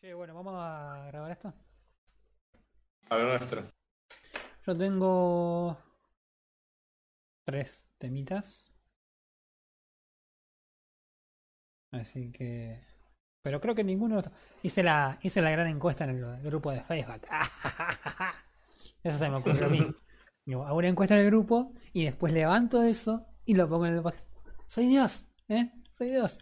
Che, bueno, vamos a grabar esto. A lo nuestro. Yo tengo tres temitas. Así que. Pero creo que ninguno. Hice la, hice la gran encuesta en el grupo de Facebook. Eso se me ocurrió a mí. Yo hago una encuesta en el grupo y después levanto eso y lo pongo en el. Soy Dios, ¿eh? Soy Dios.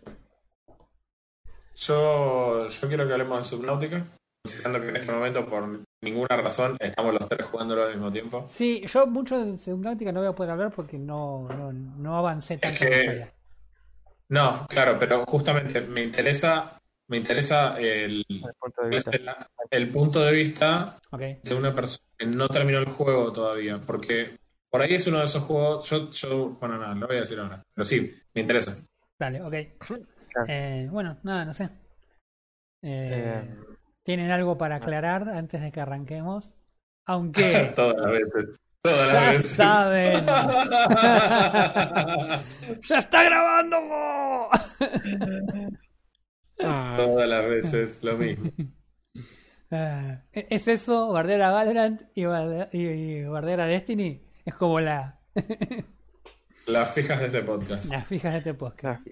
Yo, yo quiero que hablemos de Subnautica, considerando que en este momento, por ninguna razón, estamos los tres jugándolo al mismo tiempo. Sí, yo mucho de Subnautica no voy a poder hablar porque no, no, no avancé tanto en la que- historia. No, claro, pero justamente me interesa, me interesa el, el punto de vista. el, el punto de vista de una persona que no terminó el juego todavía, porque por ahí es uno de esos juegos, yo, yo bueno, nada, lo voy a decir ahora, pero sí, me interesa. Dale, ok. Claro. Eh, bueno, nada, no sé. Eh, Eh, ¿Tienen algo para aclarar antes de que arranquemos? Aunque Todas las veces, todas las ya veces. saben. ¡Ya está grabando! Todas las veces lo mismo. Ah, ¿Es eso? ¿Bardear a Valorant y bardear, y, y bardear a Destiny? Es como la, Las fijas de este podcast. las fijas de este podcast.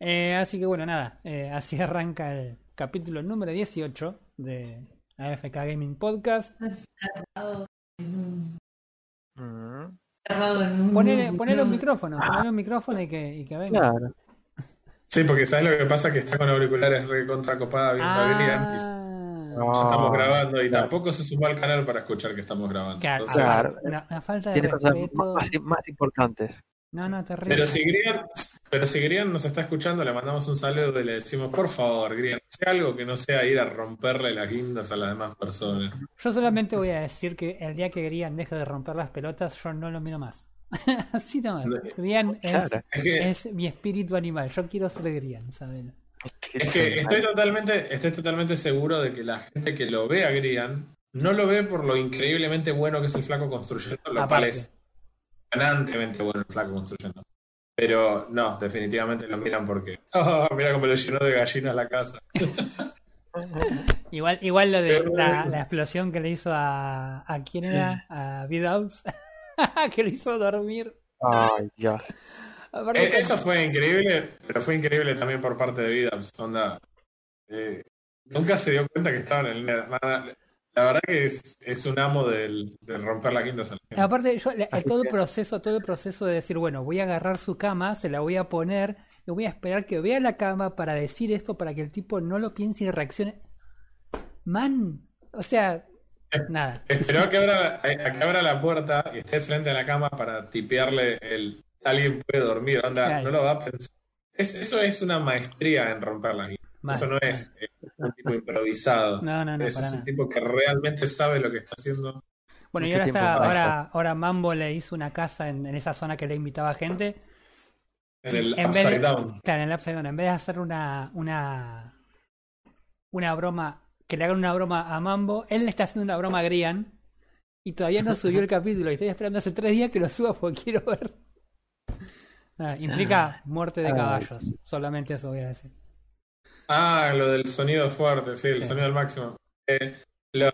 Eh, así que bueno, nada. eh, así arranca el capítulo número 18 de AFK Gaming Podcast. Cerrado en un- Mm, Poner, micrófono. poner un micrófono, poner un micrófono y que, y que venga. Claro. Sí, porque ¿sabes lo que pasa? Que está con auriculares re contra copada viendo Ah, No. estamos grabando y claro. tampoco se sumó al canal para escuchar que estamos grabando. claro, Entonces, Claro. Una, una falta de Tiene cosas respeto. más, más importantes. No, no, terrible. Pero si Grian, pero si Grian nos está escuchando, le mandamos un saludo y le decimos, por favor, Grian, sea algo que no sea ir a romperle las guindas a las demás personas. Yo solamente voy a decir que el día que Grian deje de romper las pelotas, yo no lo miro más. Así nomás. No. Grian es, Claro. Es que, es mi espíritu animal. Yo quiero ser Grian, ¿saben? es que estoy totalmente, estoy totalmente seguro de que la gente que lo ve a Grian no lo ve por lo increíblemente bueno que es el flaco construyendo, lo cual es ganantemente bueno el flaco construyendo. Pero no, definitivamente lo miran porque, oh, mira cómo le llenó de gallinas la casa. Igual, igual lo de la, la explosión que le hizo a. ¿A quién era? A Vidaus. que le hizo dormir. Ay, Dios. Eh, Eso fue increíble, pero fue increíble también por parte de Vidaps. Onda, eh, nunca se dio cuenta que estaba en el. La, verdad que es, es un amo del, del romper la quinta salida. Aparte, yo, Así todo el proceso, todo el proceso de decir, bueno, voy a agarrar su cama, se la voy a poner, y voy a esperar que vea la cama para decir esto, para que el tipo no lo piense y reaccione. Man, o sea, nada. Esperó a que, abra, a que abra la puerta y esté frente a la cama para tipearle el alguien puede dormir. Onda, Claro. no lo va a pensar. Es, eso es una maestría en romper la guinda. Mal, Eso no es eh, un tipo improvisado. No, no, no, Eso es un nada. tipo que realmente sabe lo que está haciendo. Bueno, y ahora está, ahora, ahora Mambo le hizo una casa en, en esa zona que le invitaba gente. En el En upside de- down. Claro, en el Upside Down, en vez de hacer una, una, una broma, que le hagan una broma a Mambo, él le está haciendo una broma a Grian y todavía no subió el capítulo y estoy esperando hace tres días que lo suba porque quiero ver. Nada, implica muerte de Ah. caballos, solamente eso voy a decir. Ah, lo del sonido fuerte, sí, el Sí. sonido al máximo. Eh, lo-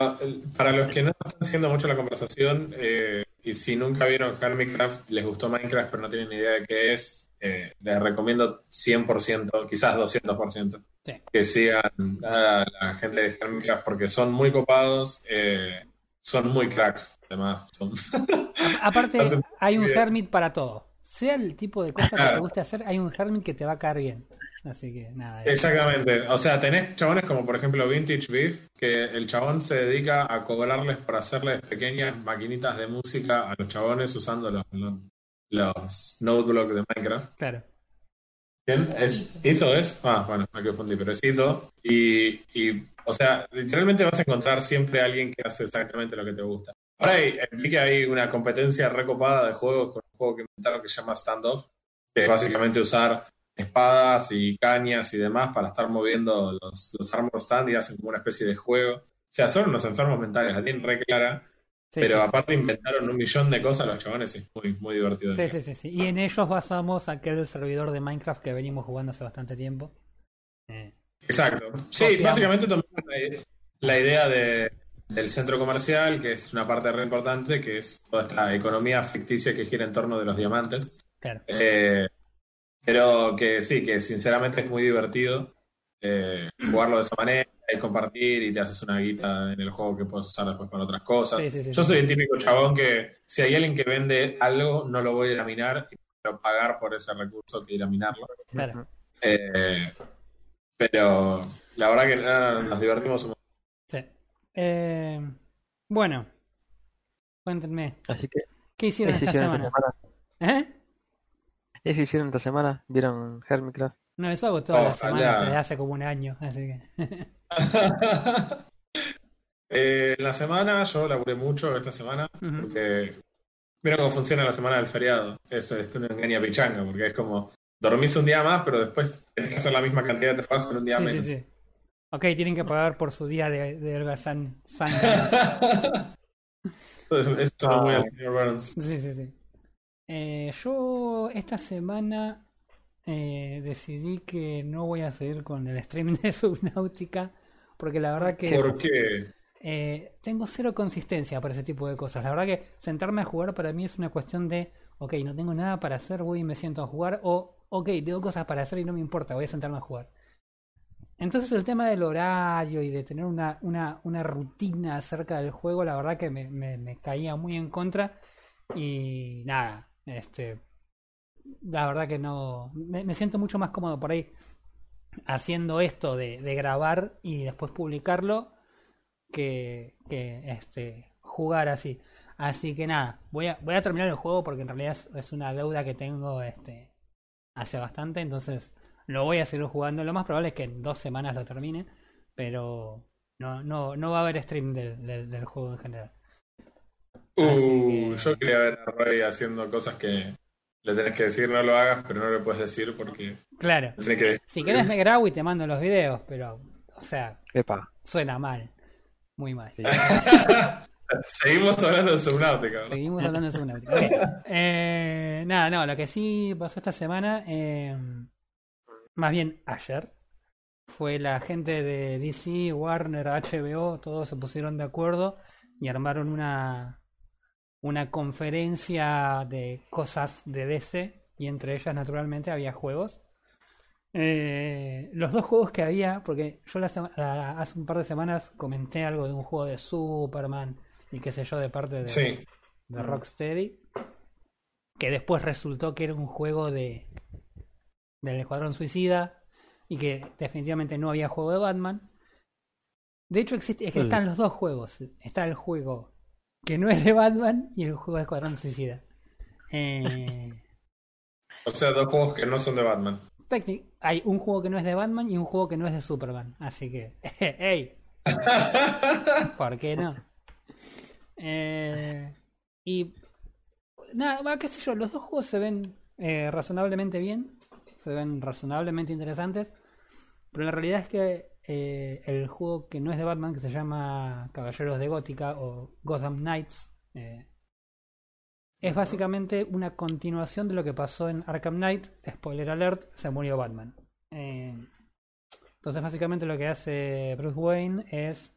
para los que no están siguiendo mucho la conversación, eh, y si nunca vieron Hermitcraft, les gustó Minecraft, pero no tienen ni idea de qué es, eh, les recomiendo 100%, quizás 200%, Sí. que sigan a la gente de Hermitcraft porque son muy copados, eh, son muy cracks, además. Son... Aparte, hay un hermit para todo. Sea el tipo de cosas que te guste hacer, hay un hermit que te va a caer bien. Así que nada. Exactamente. O sea, tenés chabones como por ejemplo Vintage Beef, que el chabón se dedica a cobrarles por hacerles pequeñas maquinitas de música a los chabones usando los, los, los noteblocks de Minecraft. Claro. ¿Quién? ¿Es, ¿Hizo es? Ah, bueno, me confundí, pero es Hizo. Y, y, o sea, literalmente vas a encontrar siempre a alguien que hace exactamente lo que te gusta. Ahora hay, implica ahí una competencia recopada de juegos con un juego que inventaron que se llama Standoff, que es básicamente usar espadas y cañas y demás para estar moviendo los, los armor stand y hacen como una especie de juego. O sea, son unos enfermos mentales, la tienen re clara, Sí, pero sí, aparte inventaron un millón de cosas los chabones y es muy, muy divertido. Sí, sí, sí, sí. Y en ellos basamos aquel servidor de Minecraft que venimos jugando hace bastante tiempo. Eh, Exacto. Sí, Copiamos. básicamente tomamos la, la idea de- del centro comercial, que es una parte re importante, que es toda esta economía ficticia que gira en torno de los diamantes. Claro. Eh, pero que sí, que sinceramente es muy divertido eh, jugarlo de esa manera y compartir y te haces una guita en el juego que puedes usar después con otras cosas. Sí, sí, sí, Yo sí. soy el típico chabón que si hay alguien que vende algo, no lo voy a ir a minar y quiero pagar por ese recurso que ir a minarlo. Claro. Eh, pero la verdad que no, nos divertimos un montón. Sí. Eh, bueno, cuéntenme, Así que, ¿qué hicieron ¿eso esta hicieron semana? esta semana? ¿Eh? ¿Eso hicieron esta semana? ¿Vieron Hermitcraft? No, eso hago todas las Ojalá. semanas desde hace como un año, así que... Eh, la semana yo laburé mucho esta semana porque mira cómo funciona la semana del feriado. Es, es una engaña pichanga porque es como dormís un día más, pero después tenés que hacer la misma cantidad de trabajo en un día Sí, sí, menos. sí. Ok, tienen que pagar por su día de, de holgazán san. Eso es muy al señor Burns. Sí, sí, sí. Eh, yo esta semana eh, decidí que no voy a seguir con el stream de Subnautica porque la verdad que ¿Por qué? eh, tengo cero consistencia para ese tipo de cosas. La verdad que sentarme a jugar para mí es una cuestión de, ok, no tengo nada para hacer, voy y me siento a jugar, o, ok, tengo cosas para hacer y no me importa, voy a sentarme a jugar. Entonces el tema del horario y de tener una, una, una rutina acerca del juego, la verdad que me, me, me caía muy en contra y nada, este, la verdad que no, me, siento mucho más cómodo por ahí haciendo esto de, de grabar y después publicarlo que, que este, jugar así. Así que nada, voy a, voy a terminar el juego porque en realidad es, es una deuda que tengo este, hace bastante, entonces lo voy a seguir jugando. Lo más probable es que en dos semanas lo termine, pero no, no, no va a haber stream del, del, del juego en general. Uh, que- yo quería ver a Roy haciendo cosas que le tenés que decir no lo hagas, pero no le puedes decir porque Claro, que si querés me grabo y te mando los videos, pero, o sea, Epa. suena mal, muy mal. Sí. Seguimos hablando de Subnautica. ¿no? Seguimos hablando de Subnautica. Eh, nada, no, lo que sí pasó esta semana, eh, más bien ayer, fue la gente de DC, Warner, HBO, todos se pusieron de acuerdo y armaron una, una conferencia de cosas de DC y entre ellas naturalmente había juegos. Eh, los dos juegos que había, porque yo la sema- la- hace un par de semanas comenté algo de un juego de Superman y qué sé yo de parte de, Sí. de Rocksteady, que después resultó que era un juego de del Escuadrón Suicida y que definitivamente no había juego de Batman. De hecho existe, es que están los dos juegos. Está el juego que no es de Batman y el juego de Escuadrón Suicida. Eh, O sea, dos juegos que no son de Batman. técnic- hay un juego que no es de Batman y un juego que no es de Superman. Así que, ¡hey! ¿Por qué no? Eh, y nada, qué sé yo, los dos juegos se ven eh, razonablemente bien, se ven razonablemente interesantes, pero la realidad es que eh, el juego que no es de Batman, que se llama Caballeros de Gótica o Gotham Knights, eh, es básicamente una continuación de lo que pasó en Arkham Knight. Spoiler alert, se murió Batman. Eh, entonces básicamente lo que hace Bruce Wayne es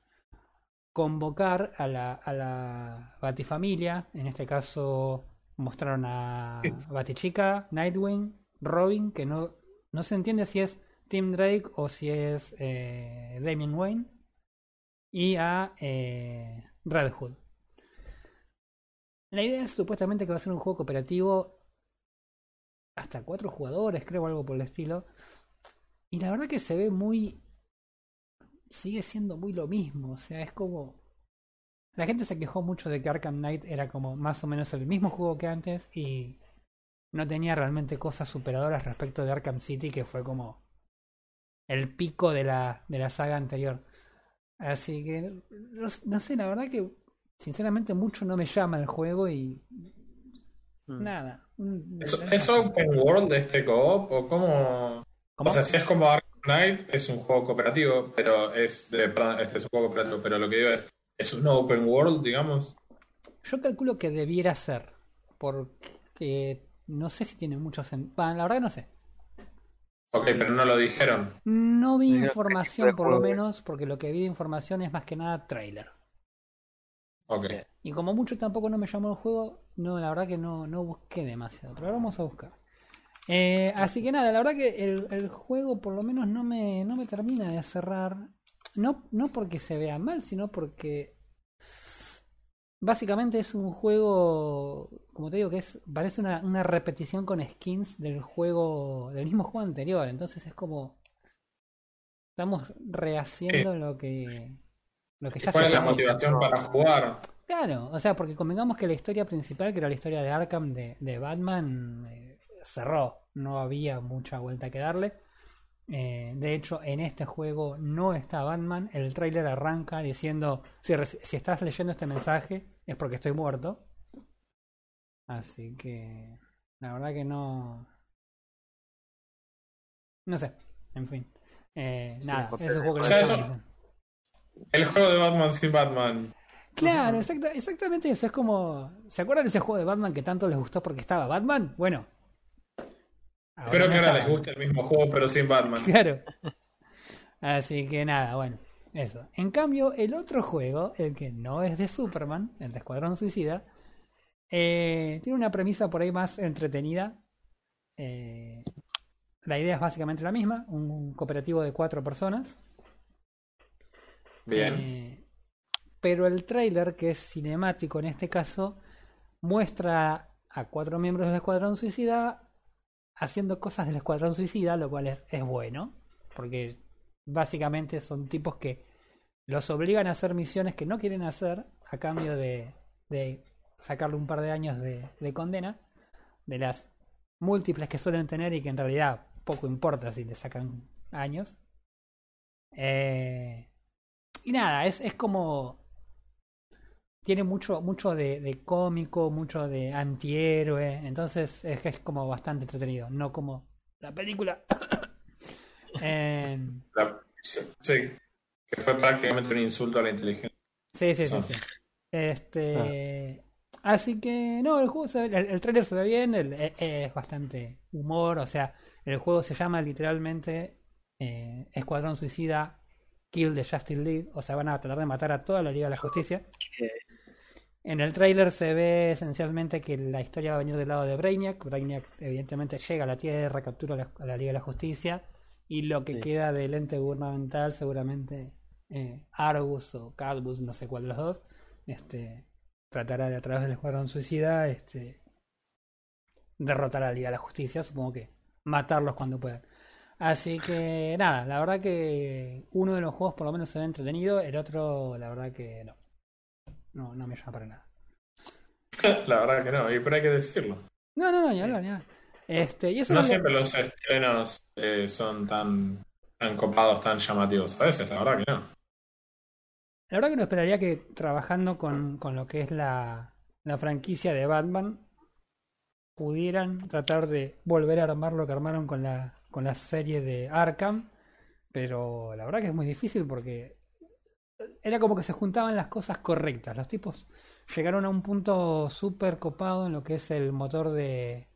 convocar a la, a la Batifamilia. En este caso mostraron a Batichica, Nightwing, Robin, que no, no se entiende si es Tim Drake o si es eh, Damian Wayne. Y a eh, Red Hood. La idea es supuestamente que va a ser un juego cooperativo hasta cuatro jugadores, creo, algo por el estilo. Y la verdad que se ve muy. Sigue siendo muy lo mismo. O sea, es como. La gente se quejó mucho de que Arkham Knight era como más o menos el mismo juego que antes y no tenía realmente cosas superadoras respecto de Arkham City, que fue como el pico de la, de la saga anterior. Así que, no, no sé, la verdad que sinceramente mucho no me llama el juego y Mm. nada. ¿Es, es open world de este co-op? ¿O cómo? ¿Cómo? O sea, si es como Arkham Knight, es un juego cooperativo, pero es de, perdón, este es un juego cooperativo, pero lo que digo es, ¿es un open world, digamos? Yo calculo que debiera ser, porque no sé si tiene mucho sentido. la verdad no sé. Ok, pero no lo dijeron. No vi información, por lo menos, porque lo que vi de información es más que nada trailer. Ok. Y como mucho tampoco no me llamó el juego, no, la verdad que no, no busqué demasiado. Pero ahora vamos a buscar. Eh, así que nada, la verdad que el, el juego por lo menos no me, no me termina de cerrar. No, no porque se vea mal, sino porque básicamente es un juego, como te digo, que es parece una, una repetición con skins del juego, del mismo juego anterior. Entonces es como estamos rehaciendo lo que lo que ya ¿Cuál se es la hecho. motivación para jugar? Claro, o sea, porque convengamos que la historia principal, que era la historia de Arkham de, de Batman, eh, cerró. No había mucha vuelta que darle. Eh, de hecho, en este juego no está Batman. El tráiler arranca diciendo, si, estás leyendo este mensaje es porque estoy muerto. Así que, la verdad que no... No sé, en fin. Eh, nada, es un juego que O lo sea, eso-. El juego de Batman sin Batman. Claro, exacta- exactamente eso. Es como. ¿Se acuerdan de ese juego de Batman que tanto les gustó porque estaba Batman? Bueno. Ahora Espero no que ahora les guste el mismo juego, pero sin Batman. Claro. Así que nada, bueno, eso. En cambio, el otro juego, el que no es de Superman, el de Escuadrón Suicida, eh, tiene una premisa por ahí más entretenida. Eh, la idea es básicamente la misma, un cooperativo de cuatro personas. Bien. Eh, pero el trailer, que es cinemático en este caso, muestra a cuatro miembros del Escuadrón Suicida haciendo cosas del Escuadrón Suicida, lo cual es, es bueno, porque básicamente son tipos que los obligan a hacer misiones que no quieren hacer a cambio de, de sacarle un par de años de, de condena, de las múltiples que suelen tener y que en realidad poco importa si le sacan años. Eh, y nada, es, es como. Tiene mucho, mucho de, de cómico, mucho de antihéroe. Entonces es que es como bastante entretenido. No como la película. Eh, La- sí, sí. Que fue prácticamente un insulto a la inteligencia. sí, sí, sí, Ah. sí. Este. Así que, no, el juego se ve, el, el trailer se ve bien, el- e- es bastante humor, o sea, el juego se llama literalmente eh, Escuadrón Suicida Kill the Justice League, o sea, van a tratar de matar a toda la Liga de la Justicia. En el tráiler se ve esencialmente que la historia va a venir del lado de Brainiac. Brainiac evidentemente llega a la Tierra, captura a la, a la Liga de la Justicia y lo que Sí. queda del ente gubernamental seguramente eh, Argus o Cadbus, no sé cuál de los dos, este, tratará de a través del Escuadrón Suicida este, derrotar a la Liga de la Justicia, supongo que matarlos cuando puedan. Así que nada, la verdad que uno de los juegos por lo menos se ve entretenido, el otro la verdad que no. No, no me llama para nada. La verdad que no, y pero hay que decirlo. No, no, no, ni hablar, ni hablar. Este, y eso No siempre los estrenos eh, son tan, tan copados, tan llamativos. A veces, la verdad que no. La verdad que no esperaría que trabajando con, con lo que es la, la franquicia de Batman pudieran tratar de volver a armar lo que armaron con la, con la serie de Arkham. Pero la verdad que es muy difícil porque era como que se juntaban las cosas correctas. Los tipos llegaron a un punto súper copado en lo que es el motor de,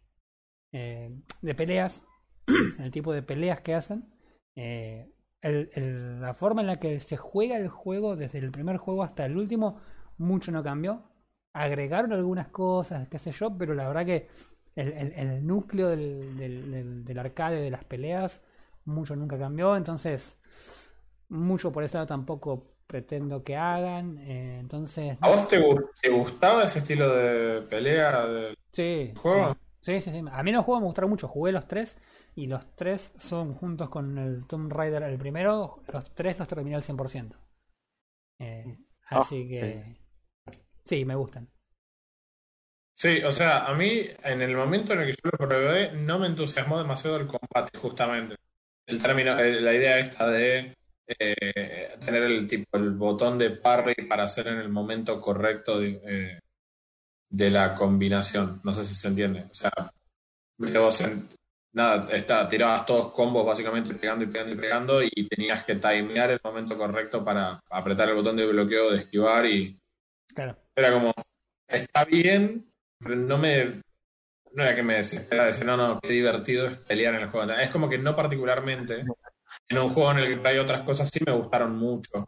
eh, de peleas, el tipo de peleas que hacen. Eh, la forma en la que se juega el juego, desde el primer juego hasta el último, mucho no cambió. Agregaron algunas cosas, qué sé yo, pero la verdad que el, el- núcleo del, del- del- del arcade, de las peleas, mucho nunca cambió. Entonces, mucho por ese lado tampoco pretendo que hagan. eh, entonces, ¿A vos te, gu- te gustaba ese estilo de pelea del sí, juego? sí, sí, sí, sí. A mí los juegos me gustaron mucho. Jugué los tres y los tres son juntos con el Tomb Raider, el primero, los tres los terminé al 100%. Eh, Ah, así que sí, me gustan. Sí, o sea, a mí en el momento en el que yo lo probé no me entusiasmó demasiado el combate, justamente. El término, eh, la idea esta de eh, tener el tipo el botón de parry para hacer en el momento correcto de, eh, de la combinación. No sé si se entiende. O sea, viste vos en- nada, está, tirabas todos combos básicamente pegando y pegando y pegando y tenías que timear el momento correcto para apretar el botón de bloqueo, de esquivar y Claro. era como, está bien, pero no me, no era que me desesperaba, decía, no, no, qué divertido es pelear en el juego. Es como que no particularmente. En un juego en el que hay otras cosas sí me gustaron mucho.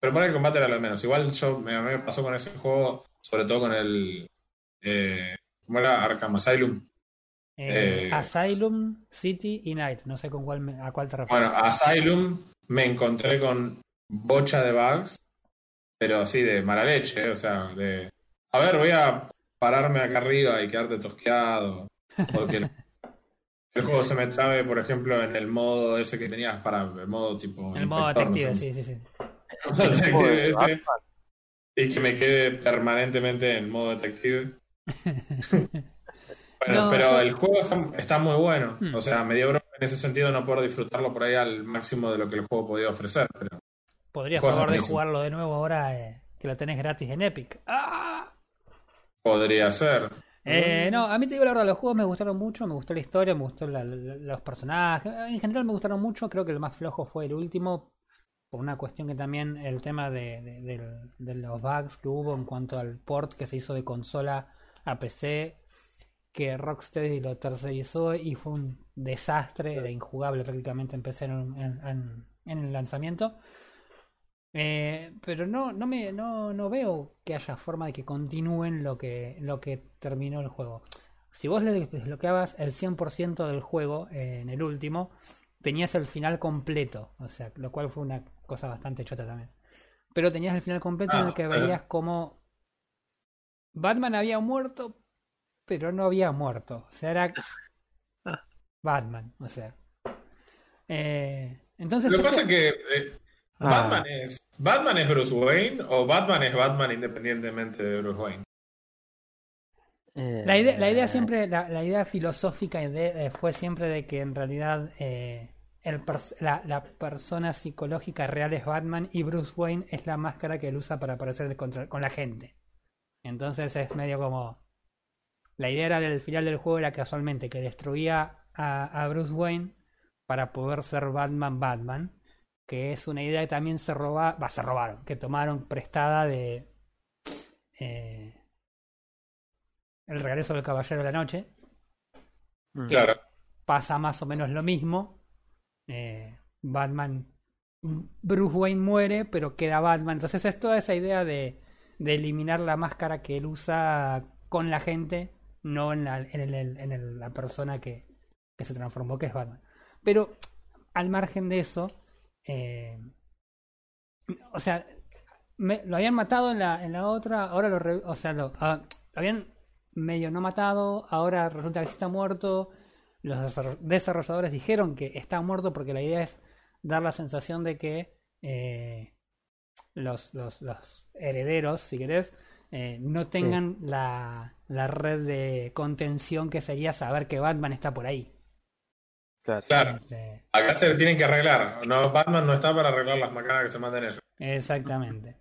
Pero por el combate era lo menos. Igual yo me, a mí me pasó con ese juego, sobre todo con el. Eh, ¿Cómo era? Arkham Asylum. Eh, Eh, Asylum, City y Night. No sé con cuál me- a cuál te refieres. Bueno, Asylum me encontré con bocha de bugs, pero así de mala leche, o sea, de. A ver, voy a pararme acá arriba y quedarte tosqueado. Porque el, juego se me trabe, por ejemplo, en el modo ese que tenías para el modo tipo. el modo no detective, sé. sí, sí, sí. El modo detective ese, y que me quede permanentemente en modo detective. Bueno, No, pero el juego está, está muy bueno. Hmm. O sea, me dio bronca en ese sentido no poder disfrutarlo por ahí al máximo de lo que el juego podía ofrecer. Pero Podrías probar de jugarlo de nuevo ahora eh, que lo tenés gratis en Epic. ¡Ah! podría ser. Eh, no, a mí te digo la verdad, los juegos me gustaron mucho, me gustó la historia, me gustó la- la- los personajes, en general me gustaron mucho, creo que el más flojo fue el último, por una cuestión que también el tema de, de- del- de los bugs que hubo en cuanto al port que se hizo de consola a PC, que Rocksteady lo tercerizó y fue un desastre, era injugable prácticamente en PC en, en- en- en el lanzamiento. Eh, pero no, no me, no, no veo que haya forma de que continúen lo que, lo que terminó el juego. Si vos le desbloqueabas el 100% del juego eh, en el último, tenías el final completo. O sea, lo cual fue una cosa bastante chota también. Pero tenías el final completo en el Ah, que veías como Batman había muerto, pero no había muerto. O sea, era Batman. O sea. Eh, entonces. Lo que pasa es que eh, Ah. Batman, es, ¿Batman es Bruce Wayne o Batman es Batman independientemente de Bruce Wayne? Eh, La idea, la idea siempre, la, la idea filosófica de- eh, fue siempre de que en realidad eh, el pers- la, la persona psicológica real es Batman y Bruce Wayne es la máscara que él usa para aparecer contra- con la gente. Entonces es medio como... La idea era del final del juego era casualmente que destruía a, a Bruce Wayne para poder ser Batman Batman, que es una idea que también se roba, va, se robaron, que tomaron prestada de... eh, el regreso del Caballero de la Noche. mm, Claro. Pasa más o menos lo mismo. Eh, Batman. Bruce Wayne muere, pero queda Batman. Entonces es toda esa idea de, de eliminar la máscara que él usa con la gente, no en la, en el- en el- la persona que, que se transformó, que es Batman. Pero al margen de eso, eh, o sea, me- lo habían matado en la, en la otra, ahora lo, re- o sea, lo, ah, lo habían medio no matado, ahora resulta que sí está muerto. Los desarro- desarrolladores dijeron que está muerto porque la idea es dar la sensación de que eh, los, los, los herederos, si querés, eh, no tengan la, la red de contención que sería saber que Batman está por ahí. Claro. Claro. Este, Acá se tienen que arreglar. No, Batman no está para arreglar las macanas que se manden ellos. Exactamente.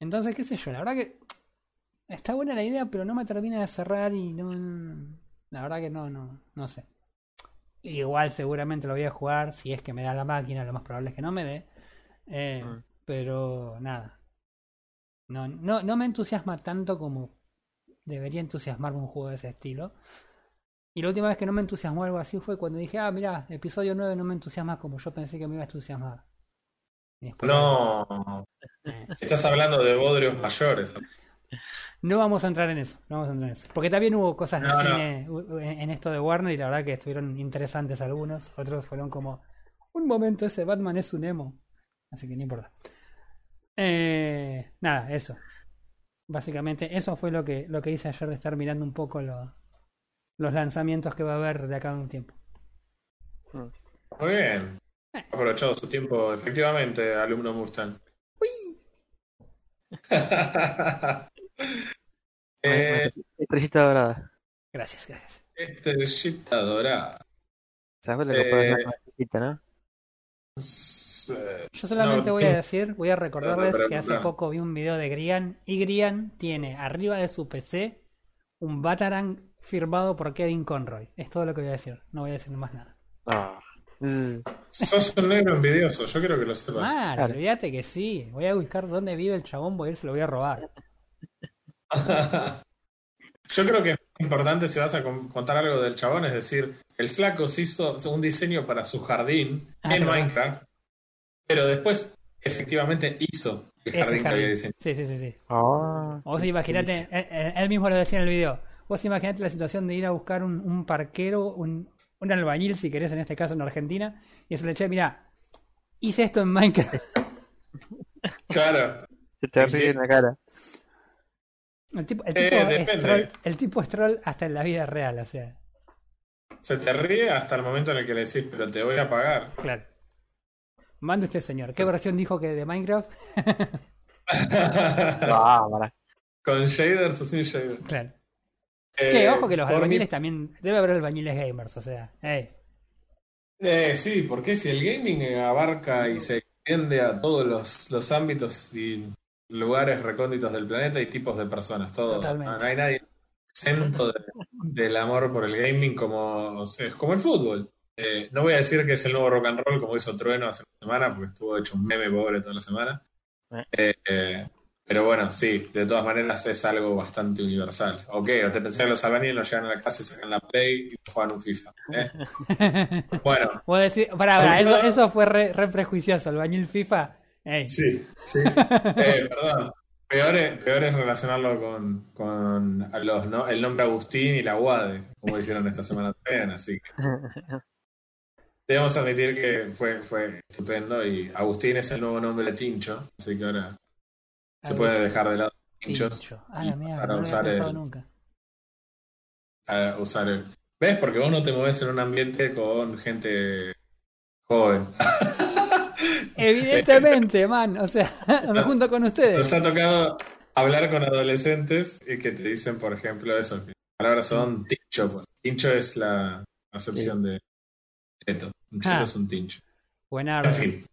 Entonces, qué sé yo, la verdad que está buena la idea, pero no me termina de cerrar y no... La verdad que no, no, no sé. Igual seguramente lo voy a jugar, si es que me da la máquina, lo más probable es que no me dé. Eh, Mm. Pero nada. No, no, no me entusiasma tanto como debería entusiasmarme un juego de ese estilo. Y la última vez que no me entusiasmó algo así fue cuando dije, ah, mira, episodio 9 no me entusiasma como yo pensé que me iba a entusiasmar. Después- No. Eh. Estás hablando de bodrios mayores. No vamos a entrar en eso, no vamos a entrar en eso. Porque también hubo cosas de No, cine en esto de Warner y la verdad que estuvieron interesantes algunos. Otros fueron como, un momento ese Batman es un emo. Así que no importa. Eh, nada, eso. Básicamente eso fue lo que, lo que hice ayer de estar mirando un poco lo- los lanzamientos que va a haber de acá a un tiempo. Muy bien. Ha aprovechado su tiempo, efectivamente, alumno Mustang. eh, Estrellita dorada. Gracias, gracias. estrellita dorada. ¿Sabes lo que puedes Eh, hacer con la estrellita, no? Eh, Yo solamente No, voy a decir, voy a recordarles que hace poco vi un video de Grian y Grian tiene arriba de su PC un Batarang firmado por Kevin Conroy. Es todo lo que voy a decir, no voy a decir más nada. Ah. Mm, Sos un negro envidioso, yo quiero que lo sepas. Mal, Claro. olvídate que sí. Voy a buscar dónde vive el chabón, voy a ir, se lo voy a robar. yo creo que es importante si vas a con- contar algo del chabón, es decir, el flaco se hizo un diseño para su jardín Ah, en. Minecraft, pero después efectivamente hizo el Ese jardín que había diseñado. Sí, sí, sí, sí. Ah, Vos imaginate, él, él- él mismo lo decía en el video, vos imaginate la situación de ir a buscar un, un parquero, un, un albañil, si querés, en este caso en Argentina, y decirle, che, mira, hice esto en Minecraft. Claro, se te ríe en la cara. El tipo, el Eh, tipo, es, troll, el tipo es troll hasta en la vida real, o sea, se te ríe hasta el momento en el que le decís, pero te voy a pagar. claro. Mande usted, señor. ¿Qué versión dijo que de Minecraft? Ah, para. Con shaders o sin shaders. Claro. Eh, che, ojo que los mi- albañiles también. Debe haber albañiles gamers, o sea. Hey. Eh, sí, porque si el gaming abarca y se extiende a todos los, los ámbitos y lugares recónditos del planeta y tipos de personas, todo. Totalmente. No, hay nadie exento de- del amor por el gaming como, o sea, como el fútbol. Eh, no voy a decir que es el nuevo rock and roll como hizo Trueno hace una semana, porque estuvo hecho un meme pobre toda la semana. Eh, eh, pero bueno, sí, de todas maneras es algo bastante universal. Ok, o te pensás que los albañiles no llegan a la casa y sacan la Play y juegan un FIFA. ¿eh? Bueno, Vos decís, pará, pará, eso, eso fue re, re prejuicioso. Albañil FIFA. Sí, sí. Eh, perdón. Peor es, peor es relacionarlo con, con a los, ¿no? el nombre Agustín y la UADE, como hicieron esta semana también, así que debemos admitir que fue, fue estupendo y Agustín es el nuevo nombre de Tincho, así que ahora se puede dejar de lado. Ah, la mierda, para no lo había usar el- nunca. a usar el... ¿Ves? Porque vos no te mueves en un ambiente con gente joven. Evidentemente, man. O sea, me junto con Nos ustedes. ha tocado hablar con adolescentes y que te dicen, por ejemplo, eso, que las palabras son tincho. Pues. Tincho es la acepción de cheto. Un cheto Ah. es un tincho. Buenardo. En fin.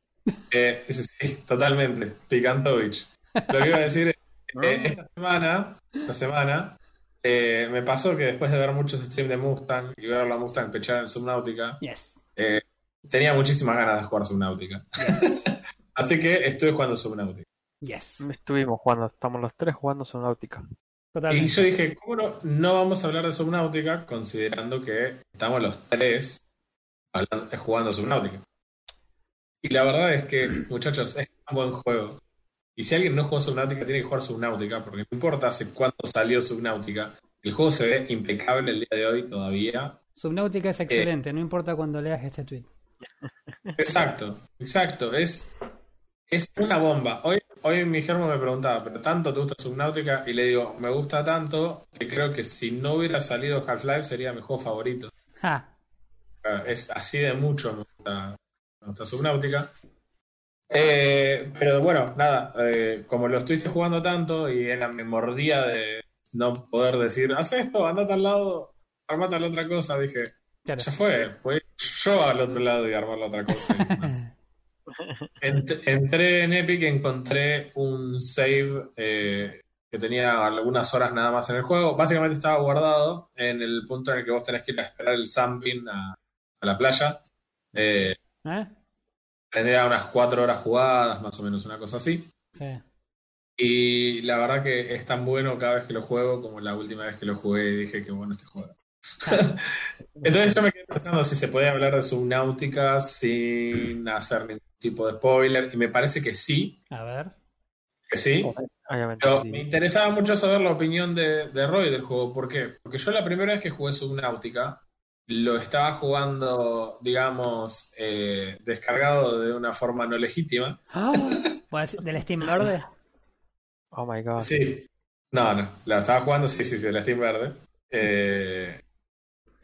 Eh, sí, totalmente. Picantovich. Lo que iba a decir es que eh, esta semana, esta semana eh, me pasó que después de ver muchos streams de Mustang y ver la Mustang pechar en Subnautica, Yes. eh, tenía muchísimas ganas de jugar Subnautica. Así que estuve jugando Subnautica. Yes. Estuvimos jugando, estamos los tres jugando Subnautica. Y yo dije, ¿cómo no, no vamos a hablar de Subnautica considerando que estamos los tres hablando- jugando Subnautica? Y la verdad es que, muchachos, es un buen juego. Y si alguien no jugó Subnautica, tiene que jugar Subnautica, porque no importa hace cuánto salió Subnautica, el juego se ve impecable el día de hoy todavía. Subnautica es excelente, no importa cuando leas este tweet. Exacto, exacto. Es, es una bomba. Hoy, hoy mi germo me preguntaba, ¿pero tanto te gusta Subnautica? Y le digo, me gusta tanto que creo que si no hubiera salido Half-Life sería mi juego favorito. Ja. Ah, Es así de mucho me gusta, me gusta Subnautica. Eh, pero bueno, nada, eh, como lo estoy jugando tanto y en la mordía de no poder decir, haz esto, andate al lado, armate la otra cosa, dije, Claro. ya fue, fue yo al otro lado y armar la otra cosa. Ent- entré en Epic y encontré un save eh, que tenía algunas horas nada más en el juego. Básicamente estaba guardado en el punto en el que vos tenés que ir a esperar el sampling a, a la playa. Eh, ¿Eh? Tendría unas cuatro horas jugadas, más o menos una cosa así. Sí. Y la verdad que es tan bueno cada vez que lo juego como la última vez que lo jugué y dije que bueno este juego. Entonces yo me quedé pensando si se puede hablar de Subnautica sin hacer ningún tipo de spoiler. Y me parece que sí, A ver. que sí. Obviamente. Pero sí. me interesaba mucho saber la opinión de, de Roy del juego. ¿Por qué? Porque yo la primera vez que jugué Subnautica lo estaba jugando, digamos, eh, descargado de una forma no legítima. Ah, ¿puedo decir ¿Del Steam Verde? Oh my god. Sí. No, no. La estaba jugando, sí, sí, sí, la Steam Verde. Eh,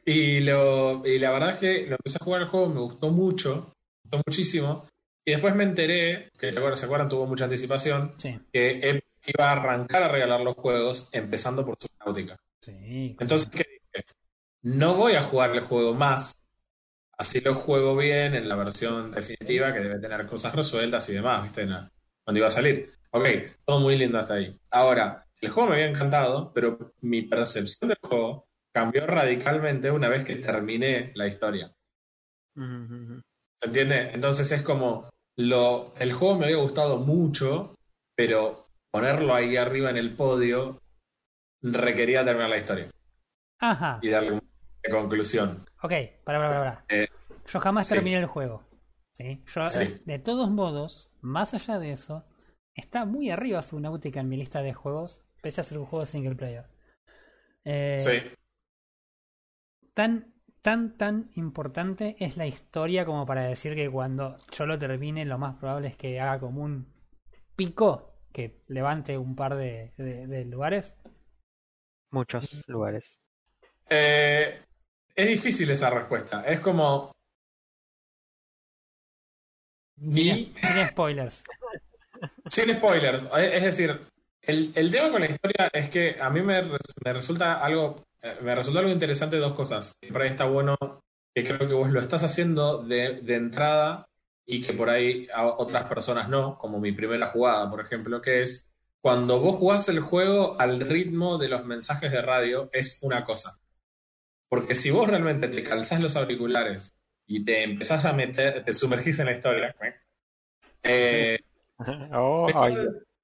y, lo, y la verdad es que lo empecé a jugar el juego, me gustó mucho, me gustó muchísimo. Y después me enteré, que ¿se acuerdan? ¿Se acuerdan? Tuvo mucha anticipación, Sí. que Epic iba a arrancar a regalar los juegos empezando por Subnautica. Sí. Entonces, ¿qué dije? No voy a jugar el juego más. Así lo juego bien en la versión definitiva, que debe tener cosas resueltas y demás, ¿viste? No, Cuando iba a salir. Ok, todo muy lindo hasta ahí. Ahora, el juego me había encantado, pero mi percepción del juego cambió radicalmente una vez que terminé la historia. ¿Se entiende? Entonces es como, lo, el juego me había gustado mucho, pero ponerlo ahí arriba en el podio requería terminar la historia Ajá. y darle una conclusión. Ok, para, para, para. Eh, Yo jamás sí. terminé el juego. ¿sí? Yo, Sí. de todos modos, más allá de eso, está muy arriba Subnautica en mi lista de juegos, pese a ser un juego single player. Eh, Sí. Tan, tan, tan importante es la historia como para decir que cuando yo lo termine, lo más probable es que haga como un pico que levante un par de, de- de lugares. Muchos lugares. Eh, es difícil esa respuesta. Es como. Ni, Sin, sin spoilers. sin spoilers. Es decir, el, el tema con la historia es que a mí me, me resulta algo. eh, Me resulta algo interesante dos cosas. Por ahí está bueno que creo que vos lo estás haciendo de, de entrada y que por ahí a otras personas no, como mi primera jugada, por ejemplo, que es cuando vos jugás el juego al ritmo de los mensajes de radio, es una cosa. Porque si vos realmente te calzás los auriculares y te empezás a meter, te sumergís en la historia, eh, Oh, ay,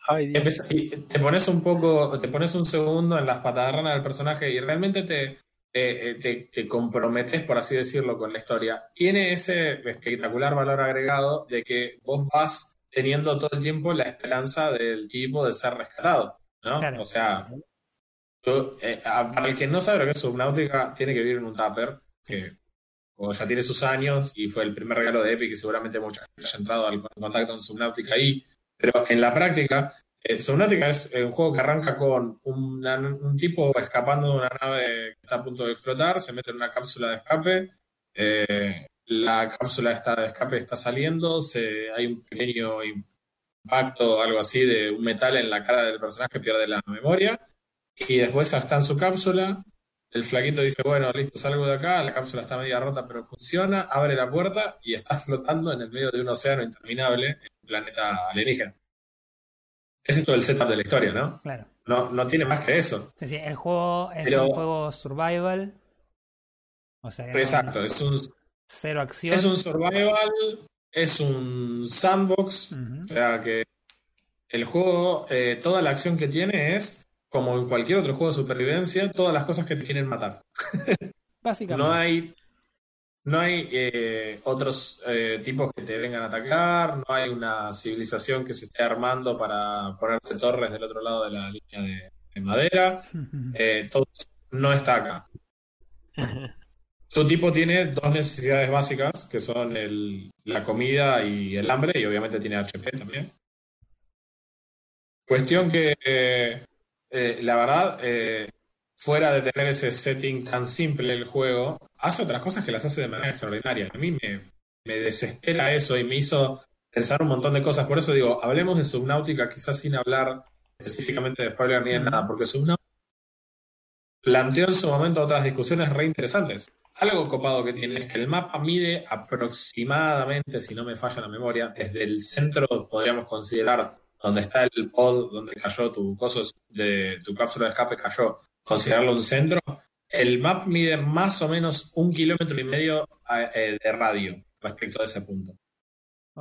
ay, Dios. Empeza- y te pones un poco, te pones un segundo en las patadarranas del personaje y realmente te, te, te- te comprometes, por así decirlo, con la historia. Tiene ese espectacular valor agregado de que vos vas teniendo todo el tiempo la esperanza del tipo de ser rescatado, ¿no? Claro. O sea, eh, para el que no sabe lo que es Subnautica, tiene que vivir en un tupper, que o ya tiene sus años y fue el primer regalo de Epic y seguramente mucha gente haya entrado en contacto con Subnautica ahí. Pero en la práctica, eh, Subnautica es un juego que arranca con una- un tipo escapando de una nave que está a punto de explotar, se mete en una cápsula de escape, eh, la cápsula esta de escape está saliendo, se, hay un pequeño impacto, algo así, de un metal en la cara del personaje que pierde la memoria, y después está en su cápsula, el flaquito dice, bueno, listo, salgo de acá, la cápsula está media rota pero funciona, abre la puerta y está flotando en el medio de un océano interminable en un planeta alienígena. Ese es todo el setup de la historia, ¿no? Claro. No, no tiene más que eso. Sí, sí, el juego es Pero- un juego survival. O sea, no- Exacto, es un, cero acción. es un survival, es un sandbox, o sea que el juego, eh, toda la acción que tiene es, como en cualquier otro juego de supervivencia, todas las cosas que te quieren matar. Básicamente. No hay, no hay eh, otros eh, tipos que te vengan a atacar, no hay una civilización que se esté armando para ponerse torres del otro lado de la línea de, de madera. Eh, todo no está acá. Tu tipo tiene dos necesidades básicas, que son el- la comida y el hambre, y obviamente tiene HP también. Cuestión que, eh, la verdad, eh, fuera de tener ese setting tan simple el juego, hace otras cosas que las hace de manera extraordinaria. A mí me, me desespera eso y me hizo pensar un montón de cosas. Por eso digo, hablemos de Subnautica, quizás sin hablar específicamente de spoiler ni de nada, porque Subnautica planteó en su momento otras discusiones re interesantes. Algo copado que tiene es que el mapa mide aproximadamente, si no me falla la memoria, desde el centro, podríamos considerar, donde está el pod, donde cayó tu coso de tu cápsula de escape cayó, considerarlo un centro. El map mide más o menos un kilómetro y medio eh, de radio respecto a ese punto.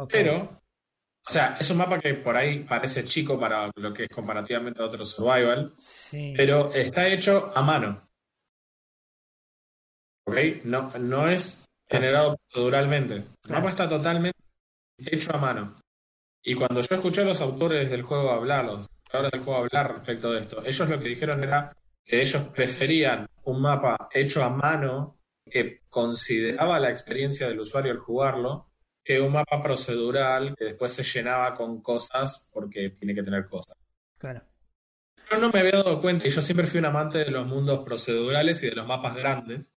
Pero, o sea, es un mapa que por ahí parece chico para lo que es comparativamente a otro survival, Sí. pero está hecho a mano. ¿Ok? No, no es generado proceduralmente. El mapa está totalmente hecho a mano. Y cuando yo escuché a los autores del juego hablar, los creadores del juego hablar respecto de esto, ellos lo que dijeron era que ellos preferían un mapa hecho a mano que consideraba la experiencia del usuario al jugarlo que un mapa procedural que después se llenaba con cosas porque tiene que tener cosas. Claro. Yo no me había dado cuenta y yo siempre fui un amante de los mundos procedurales y de los mapas grandes.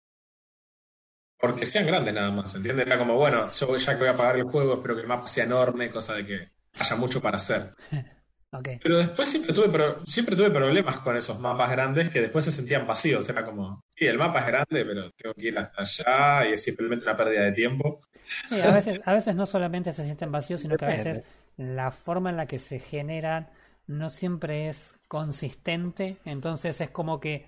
Porque sean grandes nada más, ¿entiendes? Era como, bueno, yo ya que voy a pagar el juego, espero que el mapa sea enorme, cosa de que haya mucho para hacer. Pero después siempre tuve, pro- siempre tuve problemas con esos mapas grandes que después se sentían vacíos. Era como, sí, el mapa es grande, pero tengo que ir hasta allá y es simplemente una pérdida de tiempo. Sí, a veces, a veces no solamente se sienten vacíos, sino que a veces la forma en la que se generan no siempre es consistente. Entonces es como que